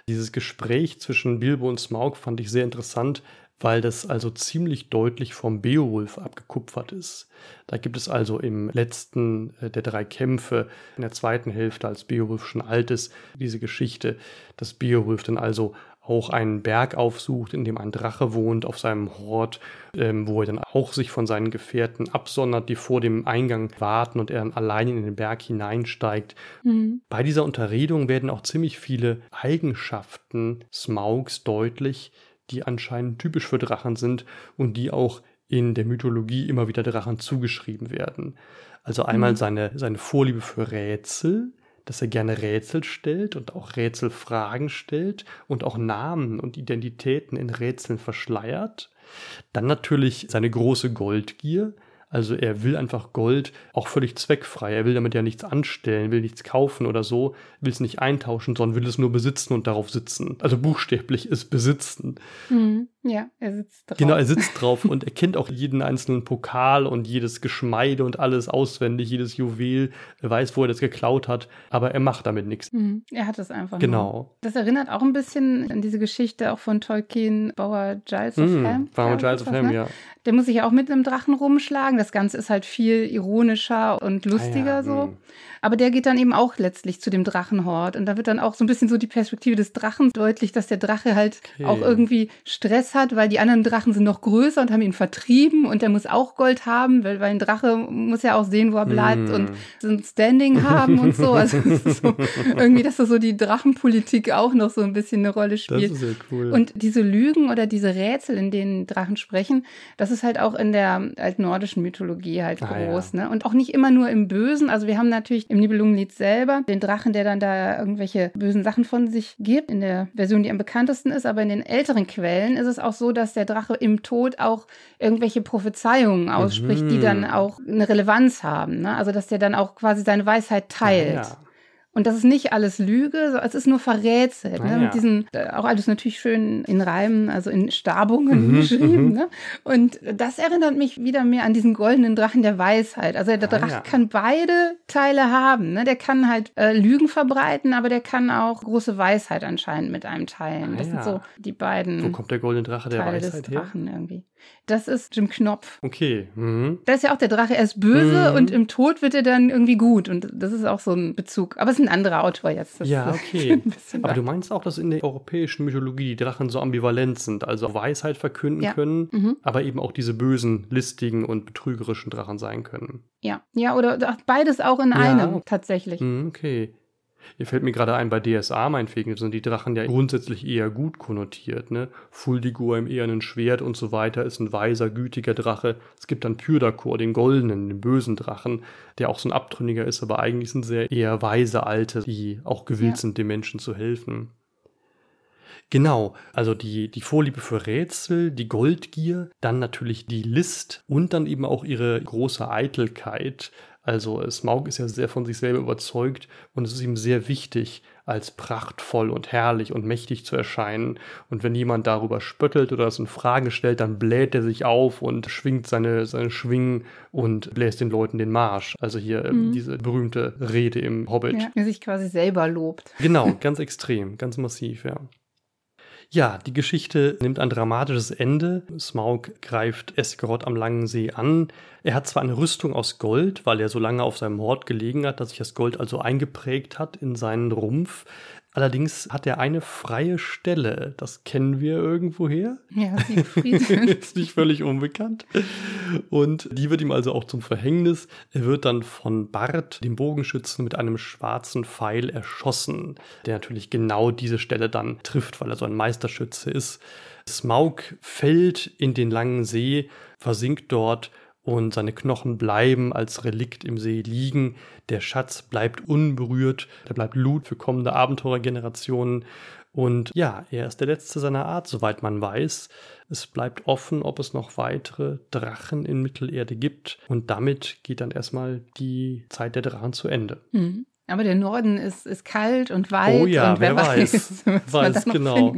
Dieses Gespräch zwischen Bilbo und Smaug fand ich sehr interessant, weil das also ziemlich deutlich vom Beowulf abgekupfert ist. Da gibt es also im letzten äh, der drei Kämpfe, in der zweiten Hälfte, als Beowulf schon alt ist, diese Geschichte, dass Beowulf dann also auch einen Berg aufsucht, in dem ein Drache wohnt, auf seinem Hort, ähm, wo er dann auch sich von seinen Gefährten absondert, die vor dem Eingang warten und er dann allein in den Berg hineinsteigt. Mhm. Bei dieser Unterredung werden auch ziemlich viele Eigenschaften Smaugs deutlich, die anscheinend typisch für Drachen sind und die auch in der Mythologie immer wieder Drachen zugeschrieben werden. Also einmal Mhm. seine, seine Vorliebe für Rätsel, dass er gerne Rätsel stellt und auch Rätselfragen stellt und auch Namen und Identitäten in Rätseln verschleiert. Dann natürlich seine große Goldgier. Also er will einfach Gold auch völlig zweckfrei. Er will damit ja nichts anstellen, will nichts kaufen oder so, will es nicht eintauschen, sondern will es nur besitzen und darauf sitzen. Also buchstäblich ist besitzen. Mhm. Ja, er sitzt drauf. Genau, er sitzt drauf und er kennt auch jeden einzelnen Pokal und jedes Geschmeide und alles auswendig, jedes Juwel, er weiß, wo er das geklaut hat, aber er macht damit nichts. Mhm. Er hat es einfach. Nur. Genau. Das erinnert auch ein bisschen an diese Geschichte auch von Tolkien, Bauer Giles of Mhm, Ham. Mit Giles of Ham, ne? ja. Der muss sich ja auch mit einem Drachen rumschlagen. Das Ganze ist halt viel ironischer und lustiger Ah ja, so. mhm. Aber der geht dann eben auch letztlich zu dem Drachenhort. Und da wird dann auch so ein bisschen so die Perspektive des Drachen deutlich, dass der Drache halt Okay. auch irgendwie Stress hat, weil die anderen Drachen sind noch größer und haben ihn vertrieben und der muss auch Gold haben, weil, weil ein Drache muss ja auch sehen, wo er bleibt mm. und so ein Standing haben und so. Also so, irgendwie, dass da so die Drachenpolitik auch noch so ein bisschen eine Rolle spielt. Das ist sehr cool. Und diese Lügen oder diese Rätsel, in denen Drachen sprechen, das ist halt auch in der altnordischen Mythologie halt ah, groß. Ja. Ne? Und auch nicht immer nur im Bösen. Also wir haben natürlich im Nibelungenlied selber den Drachen, der dann da irgendwelche bösen Sachen von sich gibt, in der Version, die am bekanntesten ist. Aber in den älteren Quellen ist es auch so, dass der Drache im Tod auch irgendwelche Prophezeiungen ausspricht, mhm. die dann auch eine Relevanz haben. Ne? Also dass der dann auch quasi seine Weisheit teilt. Ah, ja. Und das ist nicht alles Lüge, es ist nur verrätselt. Ne? Ah, ja. Mit diesen, äh, auch alles natürlich schön in Reimen, also in Stabungen mhm, geschrieben. Mhm. Ne? Und das erinnert mich wieder mehr an diesen goldenen Drachen der Weisheit. Also der ah, Drache ja. kann beide Teile haben. Ne? Der kann halt äh, Lügen verbreiten, aber der kann auch große Weisheit anscheinend mit einem teilen. Ah, das ja. sind so die beiden. Wo kommt der goldene Drache der Teile Weisheit des Drachen her? irgendwie. Das ist Jim Knopf. Okay. Mhm. Da ist ja auch der Drache erst böse mhm. und im Tod wird er dann irgendwie gut. Und das ist auch so ein Bezug. Aber es ist ein anderer Autor jetzt. Das ja, okay. Aber du meinst auch, dass in der europäischen Mythologie die Drachen so ambivalent sind, also Weisheit verkünden ja. können, mhm. aber eben auch diese bösen, listigen und betrügerischen Drachen sein können. Ja, ja, oder beides auch in ja. einem tatsächlich. Mhm, okay. Hier fällt mir gerade ein, bei DSA meinetwegen sind die Drachen ja grundsätzlich eher gut konnotiert. Ne? Fuldigur im ehernen Schwert und so weiter ist ein weiser, gütiger Drache. Es gibt dann Pyrdakor, den goldenen, den bösen Drachen, der auch so ein Abtrünniger ist, aber eigentlich sind sehr eher weise Alte, die auch gewillt ja. sind, den Menschen zu helfen. Genau, also die, die Vorliebe für Rätsel, die Goldgier, dann natürlich die List und dann eben auch ihre große Eitelkeit. Also Smaug ist ja sehr von sich selber überzeugt und es ist ihm sehr wichtig, als prachtvoll und herrlich und mächtig zu erscheinen. Und wenn jemand darüber spöttelt oder es in Frage stellt, dann bläht er sich auf und schwingt seine, seine Schwingen und bläst den Leuten den Marsch. Also hier ähm, mhm. diese berühmte Rede im Hobbit. Ja, der sich quasi selber lobt. Genau, ganz extrem, ganz massiv, ja. Ja, die Geschichte nimmt ein dramatisches Ende. Smaug greift Esgaroth am Langen See an. Er hat zwar eine Rüstung aus Gold, weil er so lange auf seinem Hort gelegen hat, dass sich das Gold also eingeprägt hat in seinen Rumpf. Allerdings hat er eine freie Stelle. Das kennen wir irgendwoher. Ja, Siegfried. ist nicht völlig unbekannt. Und die wird ihm also auch zum Verhängnis. Er wird dann von Bart, dem Bogenschützen, mit einem schwarzen Pfeil erschossen, der natürlich genau diese Stelle dann trifft, weil er so ein Meisterschütze ist. Smaug fällt in den langen See, versinkt dort und seine Knochen bleiben als Relikt im See liegen. Der Schatz bleibt unberührt, der bleibt Loot für kommende Abenteurergenerationen. Und ja, er ist der letzte seiner Art, soweit man weiß. Es bleibt offen, ob es noch weitere Drachen in Mittelerde gibt. Und damit geht dann erstmal die Zeit der Drachen zu Ende. Mhm. Aber der Norden ist, ist kalt und weit. Oh ja, und wer, wer weiß. weiß, weiß genau.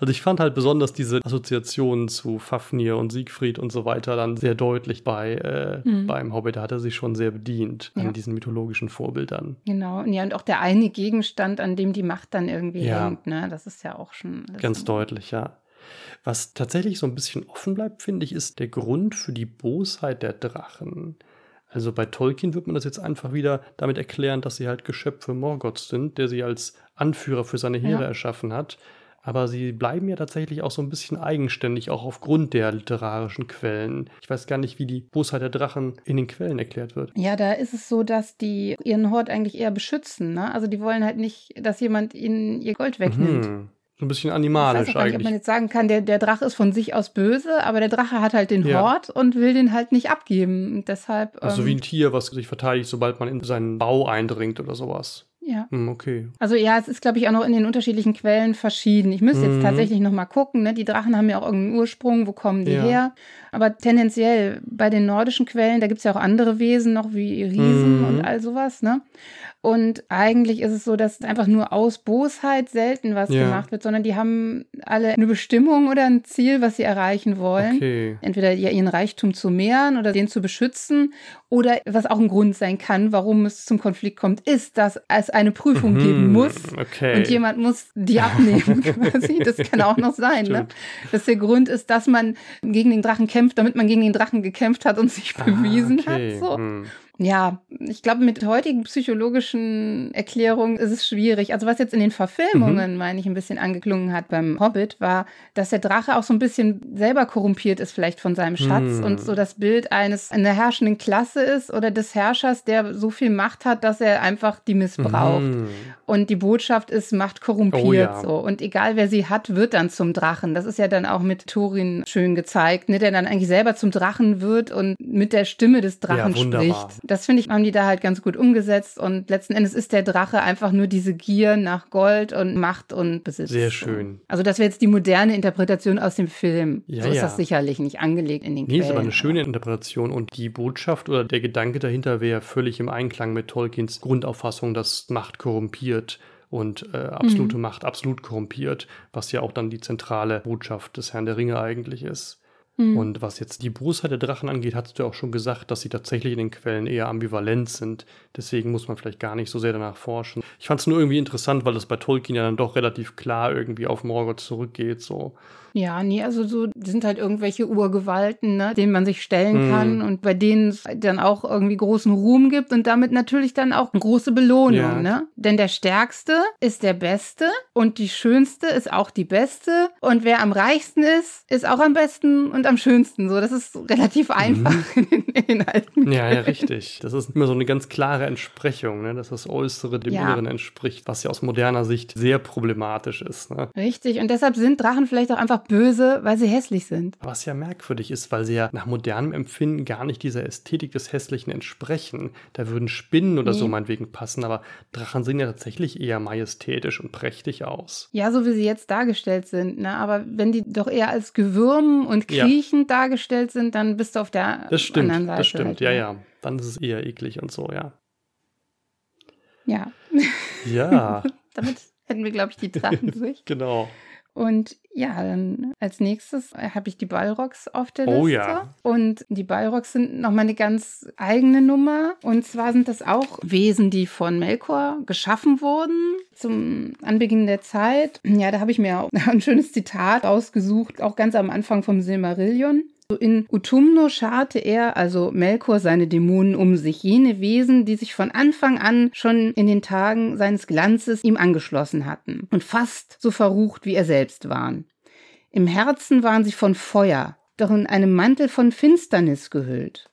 Also ich fand halt besonders diese Assoziationen zu Fafnir und Siegfried und so weiter dann sehr deutlich bei äh, mhm. beim Hobbit. Da hat er sich schon sehr bedient ja. an diesen mythologischen Vorbildern. Genau. Und ja, und auch der eine Gegenstand, an dem die Macht dann irgendwie ja. hängt, ne? Das ist ja auch schon. Ganz deutlich, ja. Was tatsächlich so ein bisschen offen bleibt, finde ich, ist der Grund für die Bosheit der Drachen. Also bei Tolkien wird man das jetzt einfach wieder damit erklären, dass sie halt Geschöpfe Morgoths sind, der sie als Anführer für seine Heere ja. erschaffen hat. Aber sie bleiben ja tatsächlich auch so ein bisschen eigenständig, auch aufgrund der literarischen Quellen. Ich weiß gar nicht, wie die Bosheit der Drachen in den Quellen erklärt wird. Ja, da ist es so, dass die ihren Hort eigentlich eher beschützen. Ne? Also die wollen halt nicht, dass jemand ihnen ihr Gold wegnimmt. Mhm. So ein bisschen animalisch ich weiß auch eigentlich. Nicht, ob man jetzt sagen kann, der, der Drache ist von sich aus böse, aber der Drache hat halt den ja. Hort und will den halt nicht abgeben. Und deshalb. Also ähm, wie ein Tier, was sich verteidigt, sobald man in seinen Bau eindringt oder sowas. Ja. Hm, okay. Also ja, es ist, glaube ich, auch noch in den unterschiedlichen Quellen verschieden. Ich müsste mhm. jetzt tatsächlich noch mal gucken. Ne? Die Drachen haben ja auch irgendeinen Ursprung. Wo kommen die ja. her? Aber tendenziell bei den nordischen Quellen, da gibt es ja auch andere Wesen noch wie Riesen mhm. und all sowas. Ne? Und eigentlich ist es so, dass einfach nur aus Bosheit selten was ja. gemacht wird, sondern die haben alle eine Bestimmung oder ein Ziel, was sie erreichen wollen. Okay. Entweder ihren Reichtum zu mehren oder den zu beschützen. Oder was auch ein Grund sein kann, warum es zum Konflikt kommt, ist, dass es eine Prüfung mhm. geben muss. Okay. Und jemand muss die abnehmen quasi. Das kann auch noch sein. ne? Dass der Grund ist, dass man gegen den Drachen kämpft, damit man gegen den Drachen gekämpft hat und sich ah, bewiesen okay. hat. So. Hm. Ja, ich glaube, mit heutigen psychologischen Erklärungen ist es schwierig. Also was jetzt in den Verfilmungen, mhm. meine ich, ein bisschen angeklungen hat beim Hobbit, war, dass der Drache auch so ein bisschen selber korrumpiert ist vielleicht von seinem Schatz mhm. und so das Bild eines einer herrschenden Klasse ist oder des Herrschers, der so viel Macht hat, dass er einfach die missbraucht. Mhm. Und die Botschaft ist, Macht korrumpiert oh, ja. so. Und egal wer sie hat, wird dann zum Drachen. Das ist ja dann auch mit Thorin schön gezeigt, ne, der dann eigentlich selber zum Drachen wird und mit der Stimme des Drachen ja, spricht das finde ich, haben die da halt ganz gut umgesetzt. Und letzten Endes ist der Drache einfach nur diese Gier nach Gold und Macht und Besitz. Sehr schön. Also das wäre jetzt die moderne Interpretation aus dem Film. Ja, so ist ja. das sicherlich nicht angelegt in den nee, Quellen. Nee, ist aber eine schöne Interpretation. Und die Botschaft oder der Gedanke dahinter wäre völlig im Einklang mit Tolkiens Grundauffassung, dass Macht korrumpiert und äh, absolute mhm. Macht absolut korrumpiert, was ja auch dann die zentrale Botschaft des Herrn der Ringe eigentlich ist. Mhm. Und was jetzt die Bosheit der Drachen angeht, hast du ja auch schon gesagt, dass sie tatsächlich in den Quellen eher ambivalent sind. Deswegen muss man vielleicht gar nicht so sehr danach forschen. Ich fand es nur irgendwie interessant, weil es bei Tolkien ja dann doch relativ klar irgendwie auf Morgoth zurückgeht. So. Ja, nee, also so sind halt irgendwelche Urgewalten, ne, denen man sich stellen mm. kann und bei denen es dann auch irgendwie großen Ruhm gibt und damit natürlich dann auch eine große Belohnung, ja. ne? Denn der Stärkste ist der Beste und die Schönste ist auch die Beste und wer am reichsten ist, ist auch am besten und am schönsten. So, das ist relativ einfach mhm. in, in, den alten. Ja, ja, richtig. Das ist immer so eine ganz klare Entsprechung, ne, dass das Äußere dem ja. Inneren entspricht, was ja aus moderner Sicht sehr problematisch ist. Ne? Richtig. Und deshalb sind Drachen vielleicht auch einfach böse, weil sie hässlich sind. Was ja merkwürdig ist, weil sie ja nach modernem Empfinden gar nicht dieser Ästhetik des Hässlichen entsprechen. Da würden Spinnen oder nee. so meinetwegen passen, aber Drachen sehen ja tatsächlich eher majestätisch und prächtig aus. Ja, so wie sie jetzt dargestellt sind. Ne? Aber wenn die doch eher als Gewürm und kriechend ja. dargestellt sind, dann bist du auf der das stimmt, anderen Seite. Das stimmt, halt, ja, ja. Dann ist es eher eklig und so, ja. Ja. Ja. Damit hätten wir, glaube ich, die Drachen durch. genau. Und ja, dann als nächstes habe ich die Balrogs auf der Liste. Oh ja. Und die Balrogs sind nochmal eine ganz eigene Nummer. Und zwar sind das auch Wesen, die von Melkor geschaffen wurden zum Anbeginn der Zeit. Ja, da habe ich mir auch ein schönes Zitat ausgesucht, auch ganz am Anfang vom Silmarillion. In Utumno scharte er, also Melkor, seine Dämonen um sich, jene Wesen, die sich von Anfang an schon in den Tagen seines Glanzes ihm angeschlossen hatten und fast so verrucht wie er selbst waren. Im Herzen waren sie von Feuer, doch in einem Mantel von Finsternis gehüllt.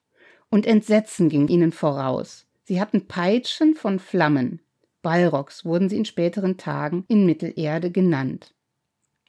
Und Entsetzen ging ihnen voraus. Sie hatten Peitschen von Flammen. Balrogs wurden sie in späteren Tagen in Mittelerde genannt.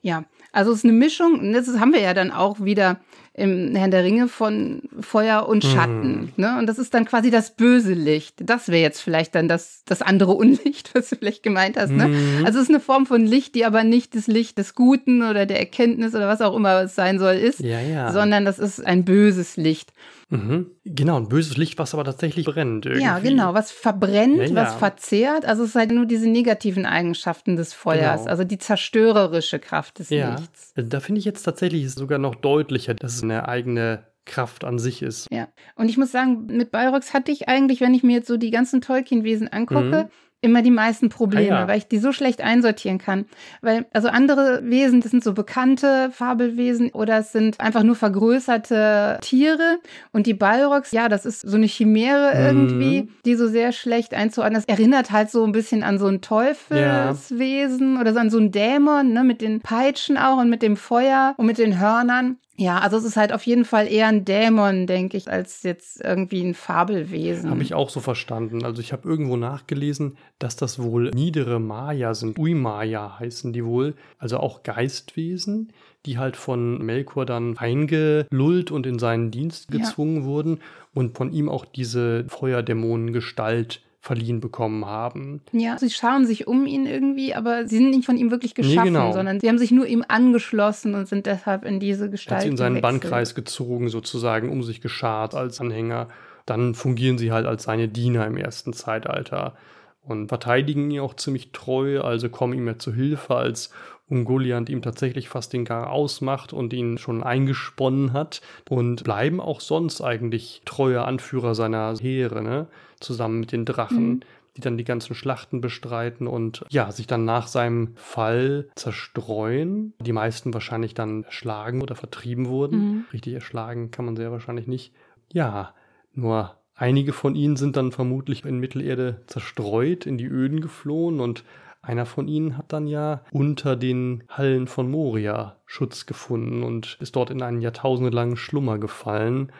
Ja, also es ist eine Mischung, das haben wir ja dann auch wieder im Herrn der Ringe von Feuer und Schatten. Mm. Ne? Und das ist dann quasi das böse Licht. Das wäre jetzt vielleicht dann das, das andere Unlicht, was du vielleicht gemeint hast. Ne? Mm. Also es ist eine Form von Licht, die aber nicht das Licht des Guten oder der Erkenntnis oder was auch immer es sein soll ist, ja, ja. sondern das ist ein böses Licht. Mhm. Genau, ein böses Licht, was aber tatsächlich brennt. Irgendwie. Ja, genau, was verbrennt, ja, was verzehrt. Also es sind halt nur diese negativen Eigenschaften des Feuers, genau. also die zerstörerische Kraft des ja. Lichts. Da finde ich jetzt tatsächlich sogar noch deutlicher, dass es eine eigene Kraft an sich ist. Ja, und ich muss sagen, mit Balrogs hatte ich eigentlich, wenn ich mir jetzt so die ganzen Tolkien-Wesen angucke, mhm immer die meisten Probleme, ah, ja. weil ich die so schlecht einsortieren kann. Weil, also andere Wesen, das sind so bekannte Fabelwesen oder es sind einfach nur vergrößerte Tiere. Und die Balrogs, ja, das ist so eine Chimäre mhm. irgendwie, die so sehr schlecht einzuordnen. Das erinnert halt so ein bisschen an so ein Teufelswesen ja. oder so an so ein Dämon, ne, mit den Peitschen auch und mit dem Feuer und mit den Hörnern. Ja, also es ist halt auf jeden Fall eher ein Dämon, denke ich, als jetzt irgendwie ein Fabelwesen. Habe ich auch so verstanden. Also ich habe irgendwo nachgelesen, dass das wohl niedere Maya sind. Uimaya heißen die wohl. Also auch Geistwesen, die halt von Melkor dann eingelullt und in seinen Dienst gezwungen ja. wurden und von ihm auch diese Feuerdämonengestalt verliehen bekommen haben. Ja, sie schauen sich um ihn irgendwie, aber sie sind nicht von ihm wirklich geschaffen, nee, genau. sondern sie haben sich nur ihm angeschlossen und sind deshalb in diese Gestalt. Hat sie in seinen gewechselt. Bannkreis gezogen, sozusagen, um sich geschart als Anhänger. Dann fungieren sie halt als seine Diener im ersten Zeitalter und verteidigen ihn auch ziemlich treu, also kommen ihm ja zu Hilfe, als Ungoliant ihm tatsächlich fast den Gar ausmacht und ihn schon eingesponnen hat und bleiben auch sonst eigentlich treue Anführer seiner Heere, ne? zusammen mit den Drachen. Mhm die dann die ganzen Schlachten bestreiten und ja, sich dann nach seinem Fall zerstreuen. Die meisten wahrscheinlich dann erschlagen oder vertrieben wurden. Mhm. Richtig erschlagen kann man sehr wahrscheinlich nicht. Ja, nur Einige von ihnen sind dann vermutlich in Mittelerde zerstreut, in die Öden geflohen und einer von ihnen hat dann ja unter den Hallen von Moria Schutz gefunden und ist dort in einen jahrtausendelangen Schlummer gefallen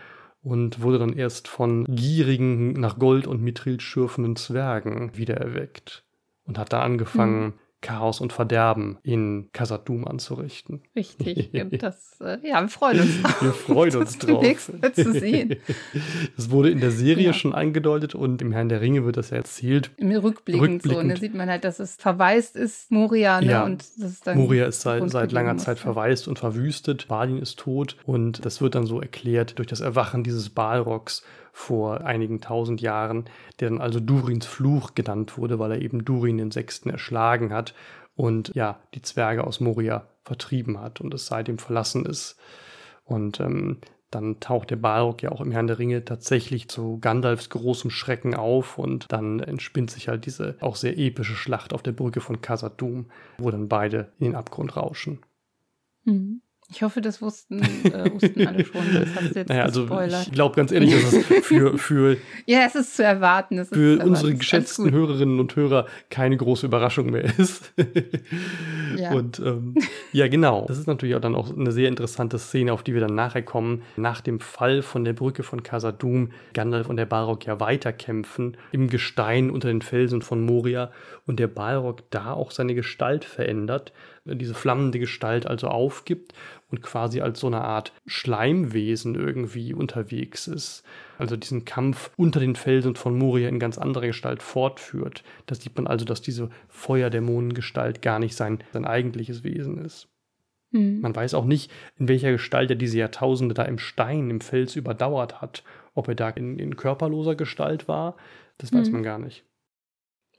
und wurde dann erst von gierigen, nach Gold und Mithril schürfenden Zwergen wiedererweckt und hat da angefangen, mhm. Chaos und Verderben in Khazad-dûm anzurichten. Richtig, das, äh, ja, wir freuen uns drauf. Wir freuen uns drauf. zu sehen. Das wurde in der Serie ja. schon angedeutet und im Herrn der Ringe wird das ja erzählt. Im Rückblickend, Rückblickend. so, und da sieht man halt, dass es verwaist ist, Moria, ne? Ja. und das ist dann Moria ist seit, seit langer Zeit verwaist und verwüstet, Balin ist tot und das wird dann so erklärt durch das Erwachen dieses Balrogs vor einigen tausend Jahren, der dann also Durins Fluch genannt wurde, weil er eben Durin den Sechsten erschlagen hat und ja, die Zwerge aus Moria vertrieben hat und es seitdem verlassen ist. Und ähm, dann taucht der Balrog ja auch im Herrn der Ringe tatsächlich zu Gandalfs großem Schrecken auf und dann entspinnt sich halt diese auch sehr epische Schlacht auf der Brücke von Khazad-dûm, wo dann beide in den Abgrund rauschen. Mhm. Ich hoffe, das wussten, äh, wussten alle schon. Das haben jetzt naja, also ich glaube ganz ehrlich, dass es für, für ja, es ist zu erwarten. Es für unsere geschätzten Hörerinnen und Hörer keine große Überraschung mehr ist. ja. Und ähm, ja, genau. Das ist natürlich auch dann auch eine sehr interessante Szene, auf die wir dann nachher kommen. Nach dem Fall von der Brücke von Khazad-dûm, Gandalf und der Balrog ja weiterkämpfen im Gestein unter den Felsen von Moria und der Balrog da auch seine Gestalt verändert diese flammende Gestalt also aufgibt und quasi als so eine Art Schleimwesen irgendwie unterwegs ist. Also diesen Kampf unter den Felsen von Moria in ganz anderer Gestalt fortführt. Da sieht man also, dass diese Feuerdämonengestalt gar nicht sein, sein eigentliches Wesen ist. Mhm. Man weiß auch nicht, in welcher Gestalt er diese Jahrtausende da im Stein, im Fels überdauert hat. Ob er da in, in körperloser Gestalt war, das mhm. weiß man gar nicht.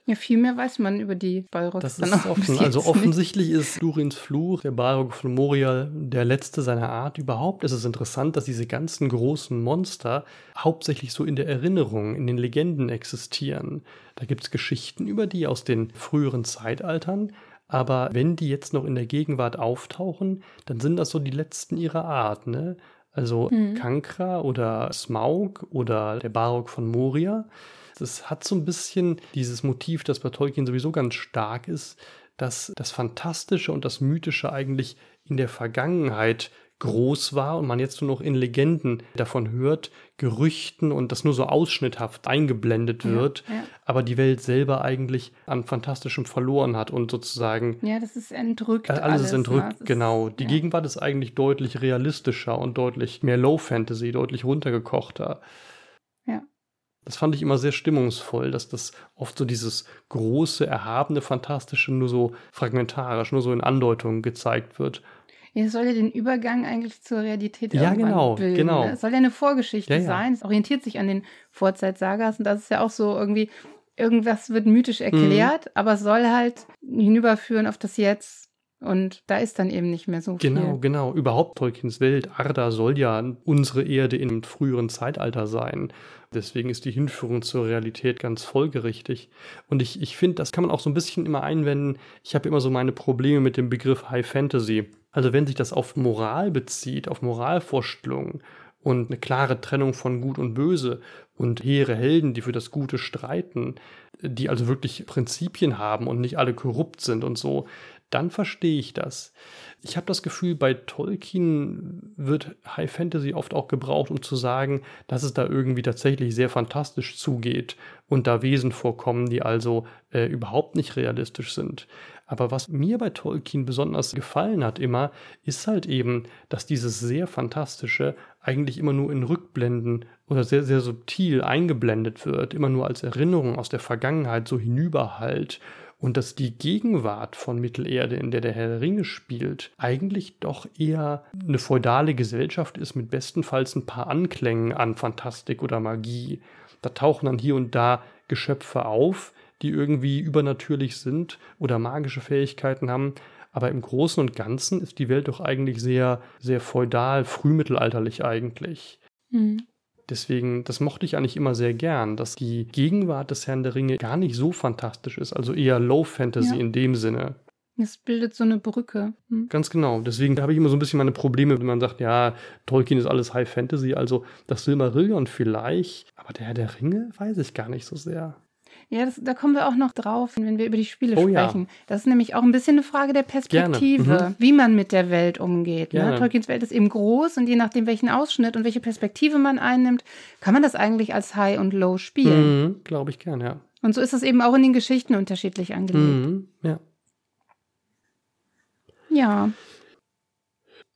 Ja, viel mehr weiß man über die Balrogs das dann ist offen. Also offensichtlich nicht. ist Durins Fluch, der Balrog von Moria, der letzte seiner Art überhaupt. Es ist interessant, dass diese ganzen großen Monster hauptsächlich so in der Erinnerung, in den Legenden existieren. Da gibt es Geschichten über die aus den früheren Zeitaltern. Aber wenn die jetzt noch in der Gegenwart auftauchen, dann sind das so die letzten ihrer Art, ne? Also mhm. Kankra oder Smaug oder der Balrog von Moria das hat so ein bisschen dieses Motiv, das bei Tolkien sowieso ganz stark ist, dass das Fantastische und das Mythische eigentlich in der Vergangenheit groß war und man jetzt nur noch in Legenden davon hört, Gerüchten und das nur so ausschnitthaft eingeblendet wird, ja, ja. aber die Welt selber eigentlich an Fantastischem verloren hat und sozusagen. Ja, das ist entrückt. Äh, alles, alles ist entrückt, ne? genau. Die ja. Gegenwart ist eigentlich deutlich realistischer und deutlich mehr Low Fantasy, deutlich runtergekochter. Das fand ich immer sehr stimmungsvoll, dass das oft so dieses große, erhabene, fantastische nur so fragmentarisch, nur so in Andeutungen gezeigt wird. Ja, es soll ja den Übergang eigentlich zur Realität ja, genau, bilden. Genau. Es soll ja eine Vorgeschichte ja, ja. sein. Es orientiert sich an den Vorzeitsagas und das ist ja auch so irgendwie, irgendwas wird mythisch erklärt, mhm. aber es soll halt hinüberführen auf das Jetzt. Und da ist dann eben nicht mehr so viel. Genau, genau. Überhaupt Tolkiens Welt, Arda soll ja unsere Erde im früheren Zeitalter sein. Deswegen ist die Hinführung zur Realität ganz folgerichtig. Und ich, ich finde, das kann man auch so ein bisschen immer einwenden. Ich habe immer so meine Probleme mit dem Begriff High Fantasy. Also wenn sich das auf Moral bezieht, auf Moralvorstellungen und eine klare Trennung von Gut und Böse und hehre Helden, die für das Gute streiten, die also wirklich Prinzipien haben und nicht alle korrupt sind und so, dann verstehe ich das. Ich habe das Gefühl, bei Tolkien wird High Fantasy oft auch gebraucht, um zu sagen, dass es da irgendwie tatsächlich sehr fantastisch zugeht und da Wesen vorkommen, die also äh, überhaupt nicht realistisch sind. Aber was mir bei Tolkien besonders gefallen hat immer, ist halt eben, dass dieses sehr Fantastische eigentlich immer nur in Rückblenden oder sehr, sehr subtil eingeblendet wird, immer nur als Erinnerung aus der Vergangenheit so hinüberhallt und dass die Gegenwart von Mittelerde, in der der Herr der Ringe spielt, eigentlich doch eher eine feudale Gesellschaft ist mit bestenfalls ein paar Anklängen an Fantastik oder Magie. Da tauchen dann hier und da Geschöpfe auf, die irgendwie übernatürlich sind oder magische Fähigkeiten haben, aber im Großen und Ganzen ist die Welt doch eigentlich sehr, sehr feudal, frühmittelalterlich eigentlich. Mhm. Deswegen, das mochte ich eigentlich immer sehr gern, dass die Gegenwart des Herrn der Ringe gar nicht so fantastisch ist, also eher Low Fantasy ja. in dem Sinne. Es bildet so eine Brücke. Hm. Ganz genau. Deswegen habe ich immer so ein bisschen meine Probleme, wenn man sagt, ja, Tolkien ist alles High Fantasy, also das Silmarillion vielleicht, aber der Herr der Ringe weiß ich gar nicht so sehr. Ja, das, da kommen wir auch noch drauf, wenn wir über die Spiele oh, sprechen. Ja. Das ist nämlich auch ein bisschen eine Frage der Perspektive, mhm. wie man mit der Welt umgeht. Ne? Tolkiens Welt ist eben groß und je nachdem, welchen Ausschnitt und welche Perspektive man einnimmt, kann man das eigentlich als High und Low spielen. Mhm, Glaube ich gern, ja. Und so ist es eben auch in den Geschichten unterschiedlich angelegt. Mhm, ja. Ja.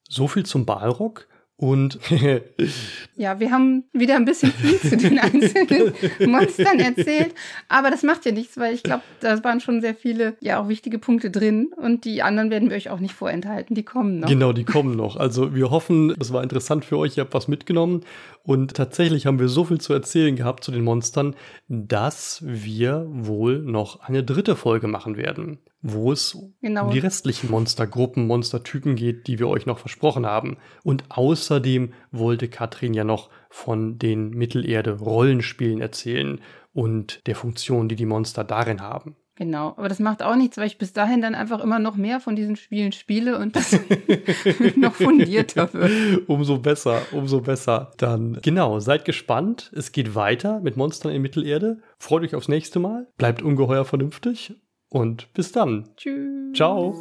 So viel zum Balrog. Und ja, wir haben wieder ein bisschen viel zu den einzelnen Monstern erzählt, aber das macht ja nichts, weil ich glaube, da waren schon sehr viele, ja auch wichtige Punkte drin. Und die anderen werden wir euch auch nicht vorenthalten, die kommen noch. Genau, die kommen noch. Also wir hoffen, es war interessant für euch, ihr habt was mitgenommen. Und tatsächlich haben wir so viel zu erzählen gehabt zu den Monstern, dass wir wohl noch eine dritte Folge machen werden wo es genau. um die restlichen Monstergruppen, Monstertypen geht, die wir euch noch versprochen haben. Und außerdem wollte Katrin ja noch von den Mittelerde-Rollenspielen erzählen und der Funktion, die die Monster darin haben. Genau, aber das macht auch nichts, weil ich bis dahin dann einfach immer noch mehr von diesen Spielen spiele und das noch fundierter wird. Umso besser, umso besser. Dann, genau, seid gespannt. Es geht weiter mit Monstern in Mittelerde. Freut euch aufs nächste Mal. Bleibt ungeheuer vernünftig und bis dann. Tschüss. Ciao.